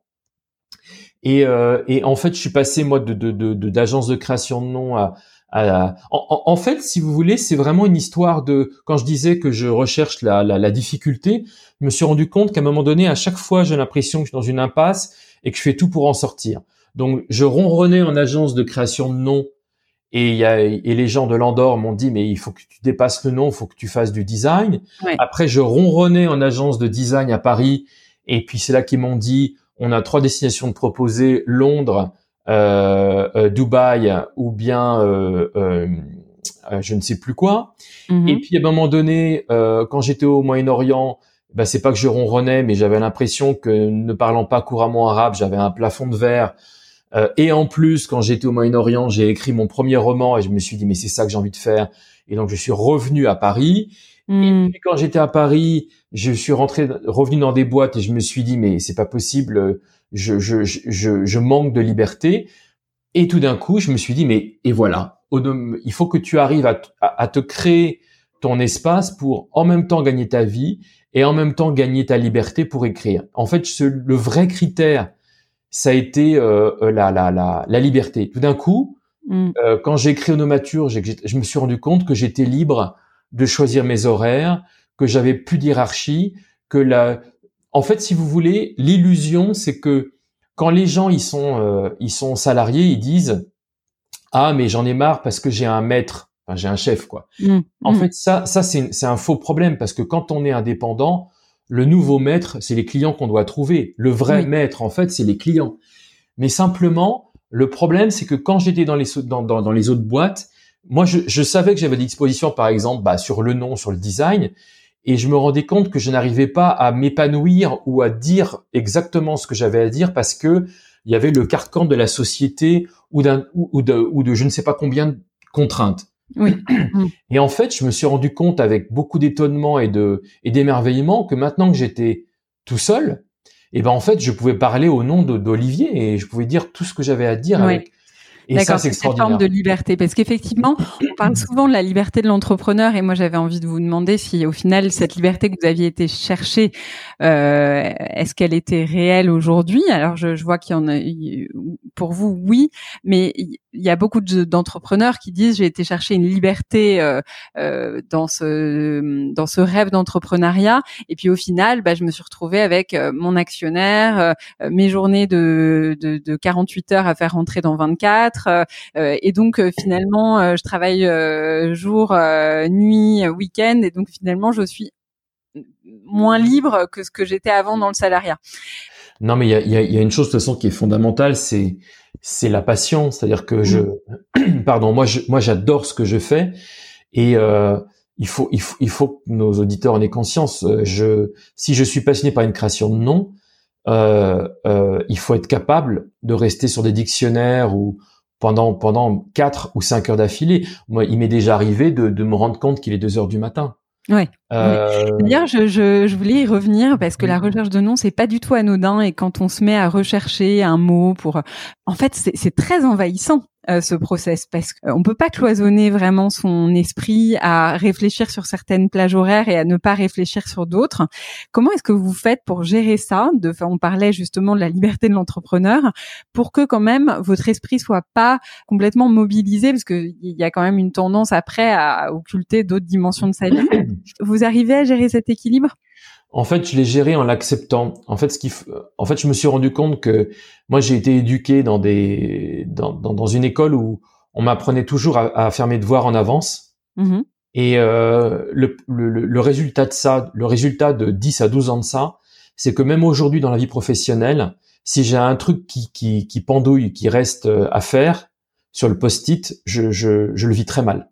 Et, euh, et en fait, je suis passé moi de de- de- de- d'agence de, création de nom à, à- en, en- en fait, si vous voulez, c'est vraiment une histoire de. Quand je disais que je recherche la, la, la difficulté, je me suis rendu compte qu'à un moment donné, à chaque fois, j'ai l'impression que je suis dans une impasse et que je fais tout pour en sortir. Donc, je ronronnais en agence de création de nom et, y a, et les gens de l'Andorre m'ont dit mais il faut que tu dépasses le nom, il faut que tu fasses du design. Ouais. Après, je ronronnais en agence de design à Paris et puis c'est là qu'ils m'ont dit on a trois destinations de proposer Londres, euh, euh, Dubaï ou bien euh, euh, euh, je ne sais plus quoi. Mhm. Et puis à un moment donné, euh, quand j'étais au Moyen-Orient, ben c'est pas que je ronronnais, mais j'avais l'impression que ne parlant pas couramment arabe, j'avais un plafond de verre. Euh, et en plus, quand j'étais au Moyen-Orient, j'ai écrit mon premier roman et je me suis dit mais c'est ça que j'ai envie de faire. Et donc je suis revenu à Paris. Et puis quand j'étais à Paris, je suis rentré, revenu dans des boîtes et je me suis dit mais c'est pas possible, je, je, je, je, manque de liberté. Et tout d'un coup, je me suis dit mais et voilà, il faut que tu arrives à, à te créer ton espace pour en même temps gagner ta vie et en même temps gagner ta liberté pour écrire. En fait, ce- le vrai critère, ça a été euh, la, la, la, la liberté. Tout d'un coup, Mm. euh, quand j'ai écrit Onomaturge, j'ai- je me suis rendu compte que j'étais libre de choisir mes horaires, que j'avais plus d'hierarchie, que la, en fait, si vous voulez, l'illusion, c'est que quand les gens ils sont euh, ils sont salariés, ils disent ah mais j'en ai marre parce que j'ai un maître. Enfin, j'ai un chef, quoi. Mmh. En mmh. fait, ça, ça c'est un faux problème parce que quand on est indépendant, le nouveau maître, c'est les clients qu'on doit trouver. Le vrai maître, en fait, c'est les clients. Mais simplement, le problème, c'est que quand j'étais dans les, dans, dans, dans les autres boîtes, moi, je, je savais que j'avais des dispositions, par exemple, bah, sur le nom, sur le design, et je me rendais compte que je n'arrivais pas à m'épanouir ou à dire exactement ce que j'avais à dire parce que il y avait le carcan de la société ou, d'un, ou, de, ou de je ne sais pas combien de contraintes. Oui. [CLEARS THROAT] Et en fait, je me suis rendu compte avec beaucoup d'étonnement et de et d'émerveillement que maintenant que j'étais tout seul, et eh ben en fait, je pouvais parler au nom d'Olivier et je pouvais dire tout ce que j'avais à dire avec. D'accord, c'est cette forme de liberté, parce qu'effectivement, on parle souvent de la liberté de l'entrepreneur, et moi j'avais envie de vous demander si au final cette liberté que vous aviez été chercher, euh, est-ce qu'elle était réelle aujourd'hui? Alors je, je vois qu'il y en a, pour vous, oui, mais il y a beaucoup d'entrepreneurs qui disent j'ai été chercher une liberté euh, euh, dans ce dans ce rêve d'entrepreneuriat, et puis au final, bah, je me suis retrouvée avec euh, mon actionnaire, euh, mes journées de, de, de 48 heures à faire rentrer dans 24 euh, euh, et donc euh, finalement, je travaille jour, nuit, week-end, et donc finalement, je suis moins libre que ce que j'étais avant dans le salariat. Non, mais il y a, y, a, y a, une chose de toute façon qui est fondamentale, c'est c'est la passion. C'est-à-dire que je, mmh. [CLEARS THROAT] pardon, moi, je, moi, j'adore ce que je fais et euh, il faut, il faut, il faut que nos auditeurs en aient conscience. Je, si je suis passionné par une création de nom, euh, euh, il faut être capable de rester sur des dictionnaires ou pendant pendant quatre ou cinq heures d'affilée. Moi, il m'est déjà arrivé de, de me rendre compte qu'il est deux heures du matin. Ouais. Euh... D'ailleurs, je, je, je, voulais y revenir parce que la recherche de nom, c'est pas du tout anodin et quand on se met à rechercher un mot pour, en fait, c'est très envahissant. Euh, ce process parce qu'on peut pas cloisonner vraiment son esprit à réfléchir sur certaines plages horaires et à ne pas réfléchir sur d'autres. Comment est-ce que vous faites pour gérer ça de, On parlait justement de la liberté de l'entrepreneur pour que quand même votre esprit soit pas complètement mobilisé parce qu'il y a quand même une tendance après à occulter d'autres dimensions de sa vie? [LAUGHS] Vous arrivez à gérer cet équilibre? En fait, je l'ai géré en l'acceptant. En fait, ce qui, en fait, je me suis rendu compte que moi, j'ai été éduqué dans des, dans, dans, une école où on m'apprenait toujours à, à, faire mes devoirs en avance. Mmh Et euh, le, le, le, résultat de ça, le résultat de 10 à 12 ans de ça, c'est que même aujourd'hui dans la vie professionnelle, si j'ai un truc qui, qui, qui pendouille, qui reste euh, à faire sur le post-it, je, je, je le vis très mal.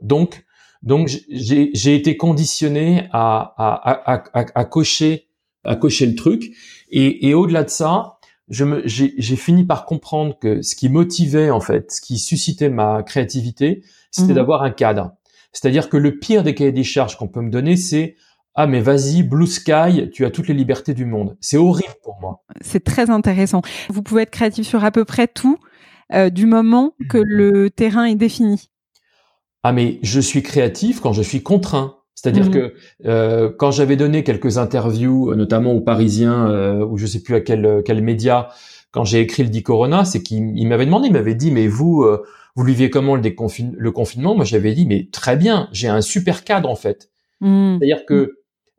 Donc, donc j'ai été conditionné à, à, à, à, cocher à cocher le truc et, et au-delà de ça, j'ai fini par comprendre que ce qui motivait en fait, ce qui suscitait ma créativité, c'était mhm. d'avoir un cadre. C'est-à-dire que le pire des cahiers des charges qu'on peut me donner, c'est ah mais vas-y, Blue Sky, tu as toutes les libertés du monde. C'est horrible pour moi. C'est très intéressant. Vous pouvez être créatif sur à peu près tout euh, du moment que le terrain est défini. Ah mais je suis créatif quand je suis contraint. C'est-à-dire mmh. que euh, quand j'avais donné quelques interviews, notamment aux Parisiens euh, ou je sais plus à quel quel média, quand j'ai écrit le dit Corona, c'est qu'il m'avait demandé, il m'avait dit mais vous euh, vous viviez comment le, le confinement? Moi j'avais dit mais très bien, j'ai un super cadre en fait. Mmh. C'est-à-dire que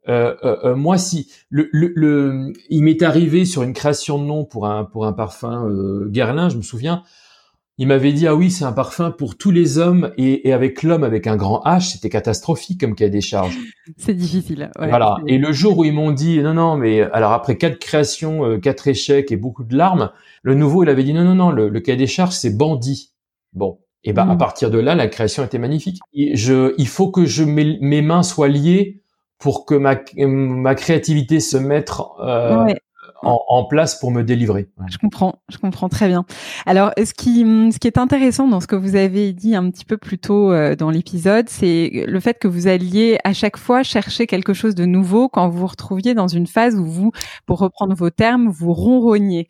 euh, euh, moi, si le, le, le il m'est arrivé sur une création de nom pour un pour un parfum Guerlain, je me souviens, il m'avait dit ah oui c'est un parfum pour tous les hommes et, avec l'homme avec un grand H c'était catastrophique comme cahier des charges. [LAUGHS] C'est difficile. voilà. Et le jour où ils m'ont dit non non mais alors après quatre créations, euh, quatre échecs et beaucoup de larmes, le nouveau il avait dit non non non le, le cahier des charges c'est bandit. Bon et ben à mmh. partir de là la création était magnifique. je il faut que je mes, mains soient liées pour que ma ma créativité se mette euh, en, place pour me délivrer. Je comprends, je comprends très bien. Alors, ce qui, ce qui est intéressant dans ce que vous avez dit un petit peu plus tôt euh, dans l'épisode, c'est le fait que vous alliez à chaque fois chercher quelque chose de nouveau quand vous vous retrouviez dans une phase où vous, pour reprendre vos termes, vous ronronniez.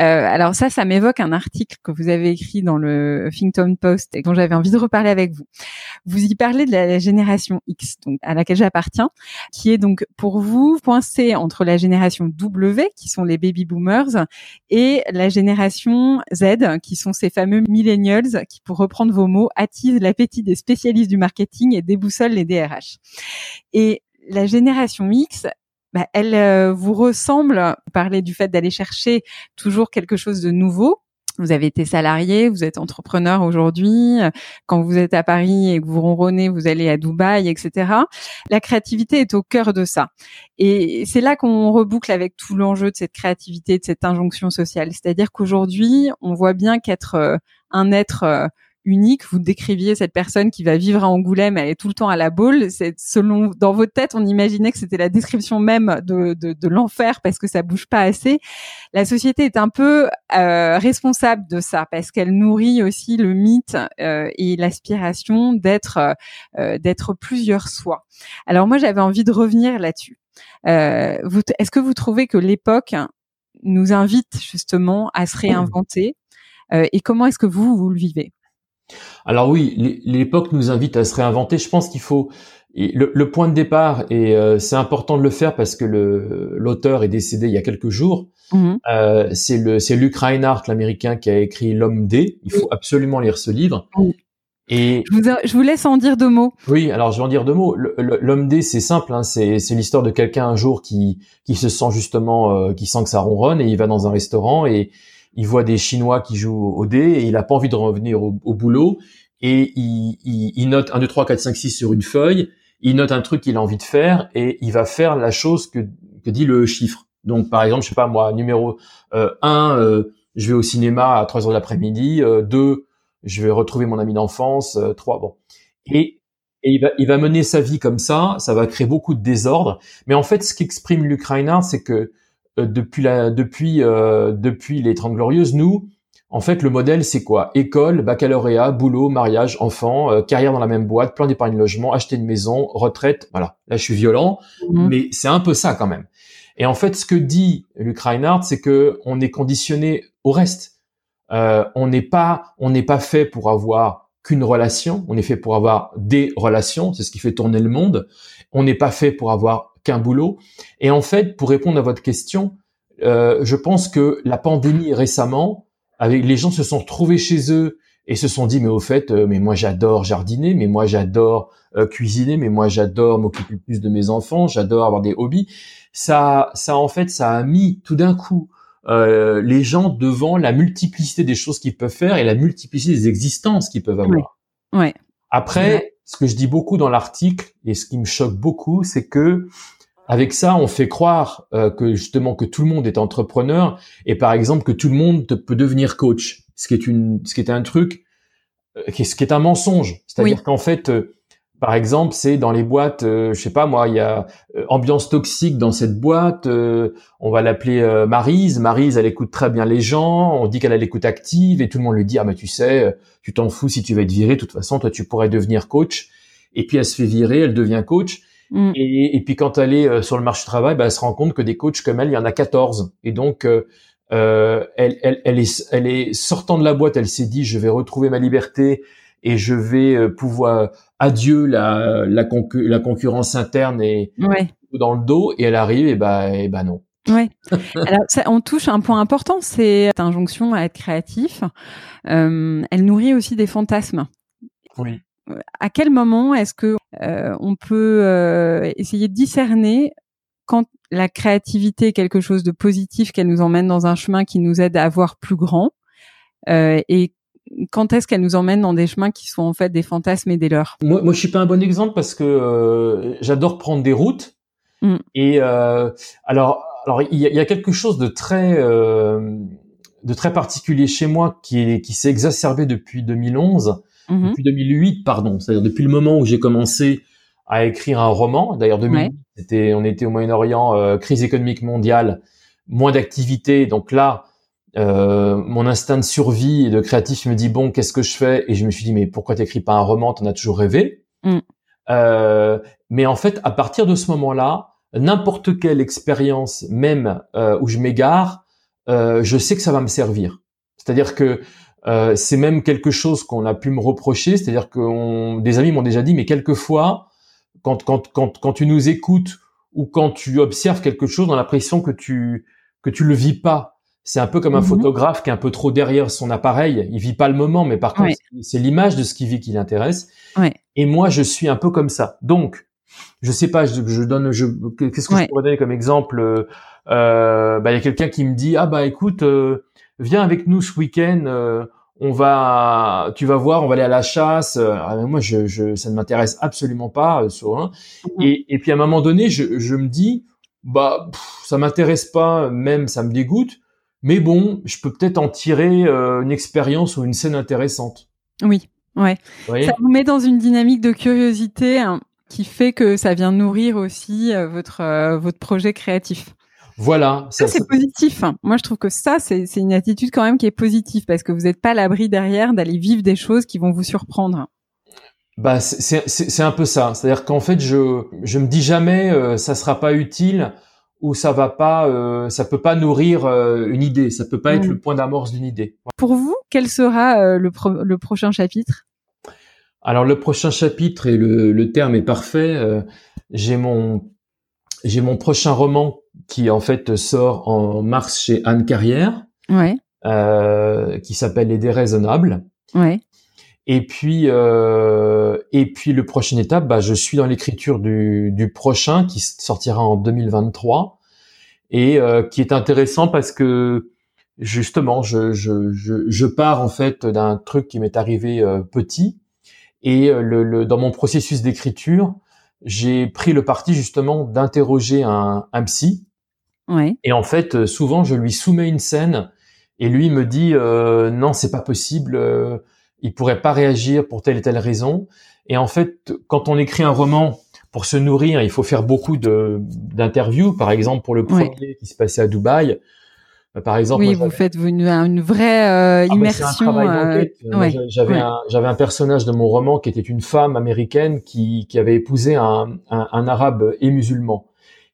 Euh, alors ça, ça m'évoque un article que vous avez écrit dans le Huffington Post et dont j'avais envie de reparler avec vous. Vous y parlez de la génération X, donc à laquelle j'appartiens, qui est donc pour vous coincée entre la génération W, qui sont les baby boomers, et la génération Z, qui sont ces fameux millennials, qui, pour reprendre vos mots, attisent l'appétit des spécialistes du marketing et déboussolent les DRH. Et la génération X, bah, elle euh, vous ressemble. Vous parlez du fait d'aller chercher toujours quelque chose de nouveau. Vous avez été salarié, vous êtes entrepreneur aujourd'hui. Quand vous êtes à Paris et que vous ronronnez, vous allez à Dubaï, etc. La créativité est au cœur de ça. Et c'est là qu'on reboucle avec tout l'enjeu de cette créativité, de cette injonction sociale. C'est-à-dire qu'aujourd'hui, on voit bien qu'être euh, un être euh, unique. Vous décriviez cette personne qui va vivre à Angoulême, elle est tout le temps à la boule. C'est selon dans votre tête, on imaginait que c'était la description même de, de, de l'enfer parce que ça bouge pas assez. La société est un peu euh, responsable de ça parce qu'elle nourrit aussi le mythe euh, et l'aspiration d'être euh, d'être plusieurs soi. Alors moi, j'avais envie de revenir là-dessus. Euh, Est-ce que vous trouvez que l'époque nous invite justement à se réinventer euh, et comment est-ce que vous vous le vivez? Alors oui, l'époque nous invite à se réinventer. Je pense qu'il faut le, point de départ et euh, c'est important de le faire parce que l'auteur est décédé il y a quelques jours. Mmh euh, c'est le c'est Luc Reinhardt, l'américain, qui a écrit L'homme D. Il faut absolument lire ce livre. Et je vous, je vous, laisse en dire deux mots. Oui, alors je vais en dire deux mots. L'homme D, c'est simple. Hein, c'est l'histoire de quelqu'un un jour qui qui se sent justement, euh, qui sent que ça ronronne et il va dans un restaurant et il voit des Chinois qui jouent au dé et il a pas envie de revenir au, boulot et il, il, note 1, 2, 3, 4, 5, 6 sur une feuille, il note un truc qu'il a envie de faire et il va faire la chose que, que dit le chiffre. Donc par exemple, je sais pas moi, numéro euh, 1, euh, je vais au cinéma à 3 heures de l'après-midi, euh, 2, je vais retrouver mon ami d'enfance, 3, euh, bon. Et, et il, va, il va mener sa vie comme ça, ça va créer beaucoup de désordre. Mais en fait, ce qu'exprime Reinhardt, c'est que depuis la depuis euh, depuis les Trente Glorieuses, nous, en fait, le modèle c'est quoi? École, baccalauréat, boulot, mariage, enfant, euh, carrière dans la même boîte, plan d'épargne logement, acheter une maison, retraite. Voilà. Là, je suis violent, mmh. mais c'est un peu ça quand même. Et en fait, ce que dit Luc Reinhardt, c'est que on est conditionné au reste. Euh, on n'est pas on n'est pas fait pour avoir qu'une relation. On est fait pour avoir des relations. C'est ce qui fait tourner le monde. On n'est pas fait pour avoir qu'un boulot. Et en fait, pour répondre à votre question, euh, je pense que la pandémie récemment, avec les gens se sont retrouvés chez eux et se sont dit mais au fait, euh, mais moi j'adore jardiner, mais moi j'adore euh, cuisiner, mais moi j'adore m'occuper plus de mes enfants, j'adore avoir des hobbies. Ça, ça en fait, ça a mis tout d'un coup les gens devant la multiplicité des choses qu'ils peuvent faire et la multiplicité des existences qu'ils peuvent avoir. Ouais. Après, ce que je dis beaucoup dans l'article et ce qui me choque beaucoup, c'est que avec ça, on fait croire euh, que justement que tout le monde est entrepreneur et par exemple que tout le monde peut devenir coach, ce qui est une, ce qui est un truc, euh, ce qui est un mensonge. C'est-à-dire qu'en fait, euh, par exemple, c'est dans les boîtes, je sais pas moi, il y a ambiance toxique dans cette boîte. on va l'appeler Marise. Marise, elle écoute très bien les gens. On dit qu'elle a l'écoute active et tout le monde lui dit ah mais tu sais, tu t'en fous si tu vas être viré. De toute façon, toi tu pourrais devenir coach. Et puis elle se fait virer, elle devient coach. Mm. Et, et, puis quand elle est euh, sur le marché du travail, bah, elle se rend compte que des coachs comme elle, il y en a 14. Et donc, euh, euh, elle, elle, elle, est, elle est sortant de la boîte, elle s'est dit, je vais retrouver ma liberté et je vais euh, pouvoir adieu la, la, la concurrence interne et ouais. dans le dos. Et elle arrive, et bah, et bah non. Alors, ça, on touche un point important, c'est injonction à être créatif. Euh, elle nourrit aussi des fantasmes. Oui à quel moment est-ce que euh, on peut euh, essayer de discerner quand la créativité est quelque chose de positif qu'elle nous emmène dans un chemin qui nous aide à voir plus grand et quand est-ce qu'elle nous emmène dans des chemins qui sont en fait des fantasmes et des leurs? Moi, moi, je suis pas un bon exemple parce que j'adore prendre des routes mm. et alors, alors il y, a, quelque chose de très de très particulier chez moi qui qui s'est exacerbé depuis 2011 Mhm. depuis 2008, pardon, c'est-à-dire depuis le moment où j'ai commencé à écrire un roman. D'ailleurs, 2008, c'était, on était au Moyen-Orient, euh, crise économique mondiale, moins d'activité. Donc là, euh, mon instinct de survie et de créatif me dit bon, qu'est-ce que je fais? Et je me suis dit mais pourquoi t'écris pas un roman? T'en as toujours rêvé? Mm. Euh, mais en fait, à partir de ce moment-là, n'importe quelle expérience, même euh, où je m'égare, euh, je sais que ça va me servir. C'est-à-dire que c'est même quelque chose qu'on a pu me reprocher, c'est-à-dire que des amis m'ont déjà dit, mais quelquefois, quand, quand, quand, quand tu nous écoutes ou quand tu observes quelque chose, on a l'impression que tu que tu le vis pas. C'est un peu comme un mhm. photographe qui est un peu trop derrière son appareil. Il vit pas le moment, mais par contre, c'est l'image de ce qu'il vit qui l'intéresse. Ouais. Et moi, je suis un peu comme ça. Donc, je sais pas, je, je donne, je, qu'est-ce que je pourrais donner comme exemple euh, Bah, il y a quelqu'un qui me dit, ah bah écoute, euh, viens avec nous ce week-end. Euh, on va, tu vas voir, on va aller à la chasse. Ah, moi, je, je, ça ne m'intéresse absolument pas. Sur, hein. et, et puis à un moment donné, je, je me dis, bah, ça m'intéresse pas, même ça me dégoûte. Mais bon, je peux peut-être en tirer une expérience ou une scène intéressante. Oui, ouais. ça vous met dans une dynamique de curiosité hein, qui fait que ça vient nourrir aussi euh, votre euh, votre projet créatif. Voilà. Ça, c'est positif. Moi, je trouve que ça, c'est une attitude quand même qui est positive parce que vous n'êtes pas à l'abri derrière d'aller vivre des choses qui vont vous surprendre. Bah, c'est un peu ça. C'est-à-dire qu'en fait, je je me dis jamais euh, ça sera pas utile ou ça va pas, euh, ça peut pas nourrir euh, une idée, ça peut pas être mm. le point d'amorce d'une idée. Pour vous, quel sera euh, le, le, prochain chapitre? Alors le prochain chapitre et le, le terme est parfait. J'ai mon j'ai mon prochain roman qui en fait sort en mars chez Anne Carrière, ouais. qui s'appelle Les déraisonnables. Ouais. Et puis, euh, et puis le prochaine étape, bah, je suis dans l'écriture du, du, prochain qui sortira en 2023 et euh, qui est intéressant parce que justement, je, je, je, je pars en fait d'un truc qui m'est arrivé euh, petit et euh, le, le, dans mon processus d'écriture, j'ai pris le parti justement d'interroger un, un psy. Ouais. Et en fait, souvent, je lui soumets une scène et lui me dit euh, non, c'est pas possible il pourrait pas réagir pour telle et telle raison. Et en fait, quand on écrit un roman pour se nourrir, il faut faire beaucoup de d'interviews. Par exemple, pour le premier qui se passait à Dubaï, euh, par exemple. Oui, vous faites une, une vraie euh, ah, immersion. Euh, j'avais un, personnage de mon roman qui était une femme américaine qui, qui avait épousé un, un, un arabe et musulman.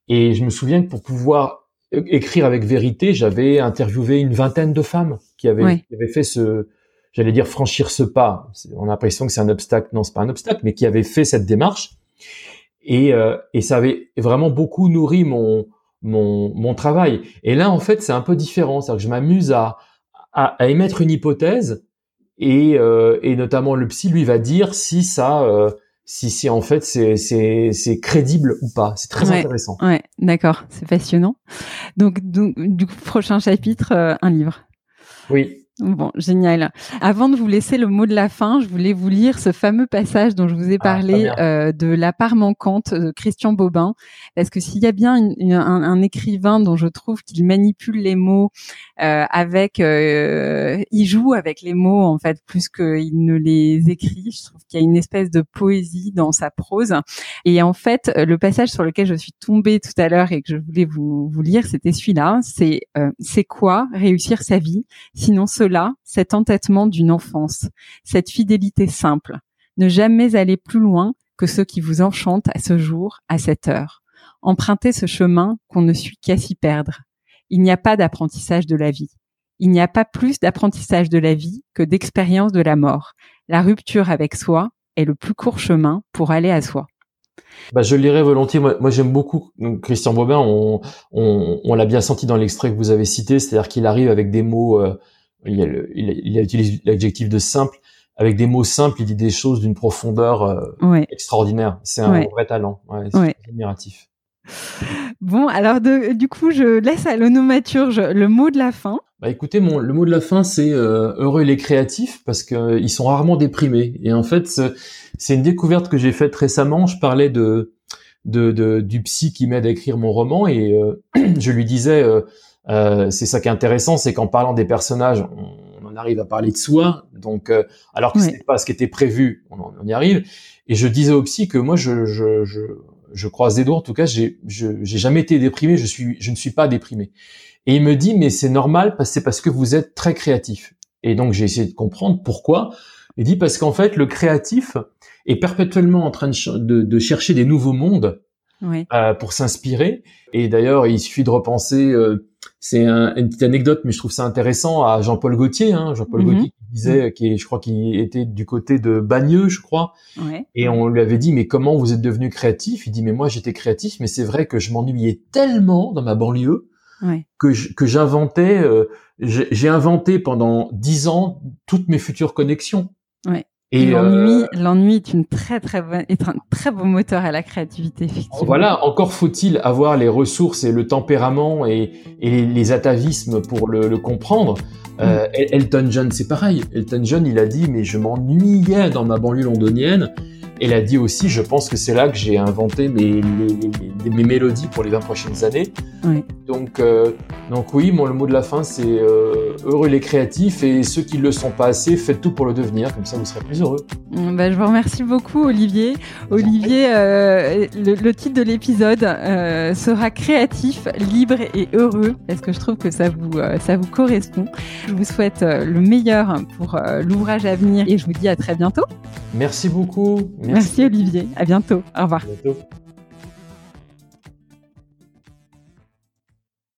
Et je me souviens que pour pouvoir écrire avec vérité, j'avais interviewé une vingtaine de femmes qui avaient, qui avaient fait ce, j'allais dire franchir ce pas. On a l'impression que c'est un obstacle. Non, c'est pas un obstacle, mais qui avait fait cette démarche. Et, euh, et ça avait vraiment beaucoup nourri mon, mon, mon travail. Et là, en fait, c'est un peu différent. C'est-à-dire que je m'amuse à, à, à, émettre une hypothèse et, euh, et notamment le psy lui va dire si ça, euh, si, si en fait c'est, c'est, c'est crédible ou pas. C'est très intéressant. Ouais, d'accord, c'est passionnant. Donc, donc, du coup, prochain chapitre, euh, un livre. Oui. Bon, génial. Avant de vous laisser le mot de la fin, je voulais vous lire ce fameux passage dont je vous ai ah, parlé euh, de La part manquante de Christian Bobin. Parce que s'il y a bien un, un, écrivain dont je trouve qu'il manipule les mots euh, avec, euh, il joue avec les mots en fait plus qu'il ne les écrit. Je trouve qu'il y a une espèce de poésie dans sa prose. Et en fait, le passage sur lequel je suis tombée tout à l'heure et que je voulais vous, vous lire, c'était celui-là. C'est c'est quoi réussir sa vie sinon ce là cet entêtement d'une enfance, cette fidélité simple, ne jamais aller plus loin que ce qui vous enchante à ce jour, à cette heure. Empruntez ce chemin qu'on ne suit qu'à s'y perdre. Il n'y a pas d'apprentissage de la vie. Il n'y a pas plus d'apprentissage de la vie que d'expérience de la mort. La rupture avec soi est le plus court chemin pour aller à soi. Bah, je lirai volontiers. Moi, j'aime beaucoup Christian Bobin. On, on, l'a bien senti dans l'extrait que vous avez cité, c'est-à-dire qu'il arrive avec des mots euh, il, a, il, a, utilisé l'adjectif de simple. Avec des mots simples, il dit des choses d'une profondeur euh, extraordinaire. C'est un vrai talent. Ouais, c'est admiratif. Bon, alors de, du coup, je laisse à l'onomaturge le mot de la fin. Bah écoutez, mon, le mot de la fin, c'est euh, heureux les créatifs parce que euh, sont rarement déprimés. Et en fait, c'est une découverte que j'ai faite récemment. Je parlais de, de, de du psy qui m'aide à écrire mon roman et [CLEARS THROAT] je lui disais euh, c'est ça qui est intéressant, c'est qu'en parlant des personnages, on, en arrive à parler de soi. Donc, euh, alors que ce n'est pas ce qui était prévu, on, y arrive. Et je disais au psy que moi, je, je, je, je croise des doigts. En tout cas, j'ai, j'ai jamais été déprimé. Je suis, je ne suis pas déprimé. Et il me dit, mais c'est normal, parce c'est parce que vous êtes très créatif. Et donc, j'ai essayé de comprendre pourquoi. Il dit parce qu'en fait, le créatif est perpétuellement en train de, de, chercher des nouveaux mondes euh, pour s'inspirer. Et d'ailleurs, il suffit de repenser euh, c'est une petite anecdote, mais je trouve ça intéressant à Jean-Paul Gaultier. Hein, Jean-Paul. Gaultier qui disait, qui est, je crois qu'il était du côté de Bagneux, je crois. Et on lui avait dit, mais comment vous êtes devenu créatif? Il dit, mais moi j'étais créatif, mais c'est vrai que je m'ennuyais tellement dans ma banlieue que que j'inventais. Euh, j'ai inventé pendant dix ans toutes mes futures connexions. Et l'ennui, l'ennui est une très très bonne, est un très beau moteur à la créativité, effectivement. Voilà, encore faut-il avoir les ressources et le tempérament et, et les, atavismes pour le, le comprendre. Euh, mm. Elton John, c'est pareil. Elton John, il a dit, mais je m'ennuyais dans ma banlieue londonienne. Elle a dit aussi, je pense que c'est là que j'ai inventé mes, mes, mélodies pour les 20 prochaines années. Donc, euh, donc oui, mon, le mot de la fin, c'est euh, heureux les créatifs et ceux qui ne le sont pas assez, faites tout pour le devenir, comme ça vous serez plus heureux. Bah, je vous remercie beaucoup, Olivier. Olivier, euh, le, titre de l'épisode sera créatif, libre et heureux, parce que je trouve que ça vous, ça vous correspond. Je vous souhaite le meilleur pour l'ouvrage à venir et je vous dis à très bientôt. Merci beaucoup. Merci. Olivier. À bientôt. Au revoir. À bientôt.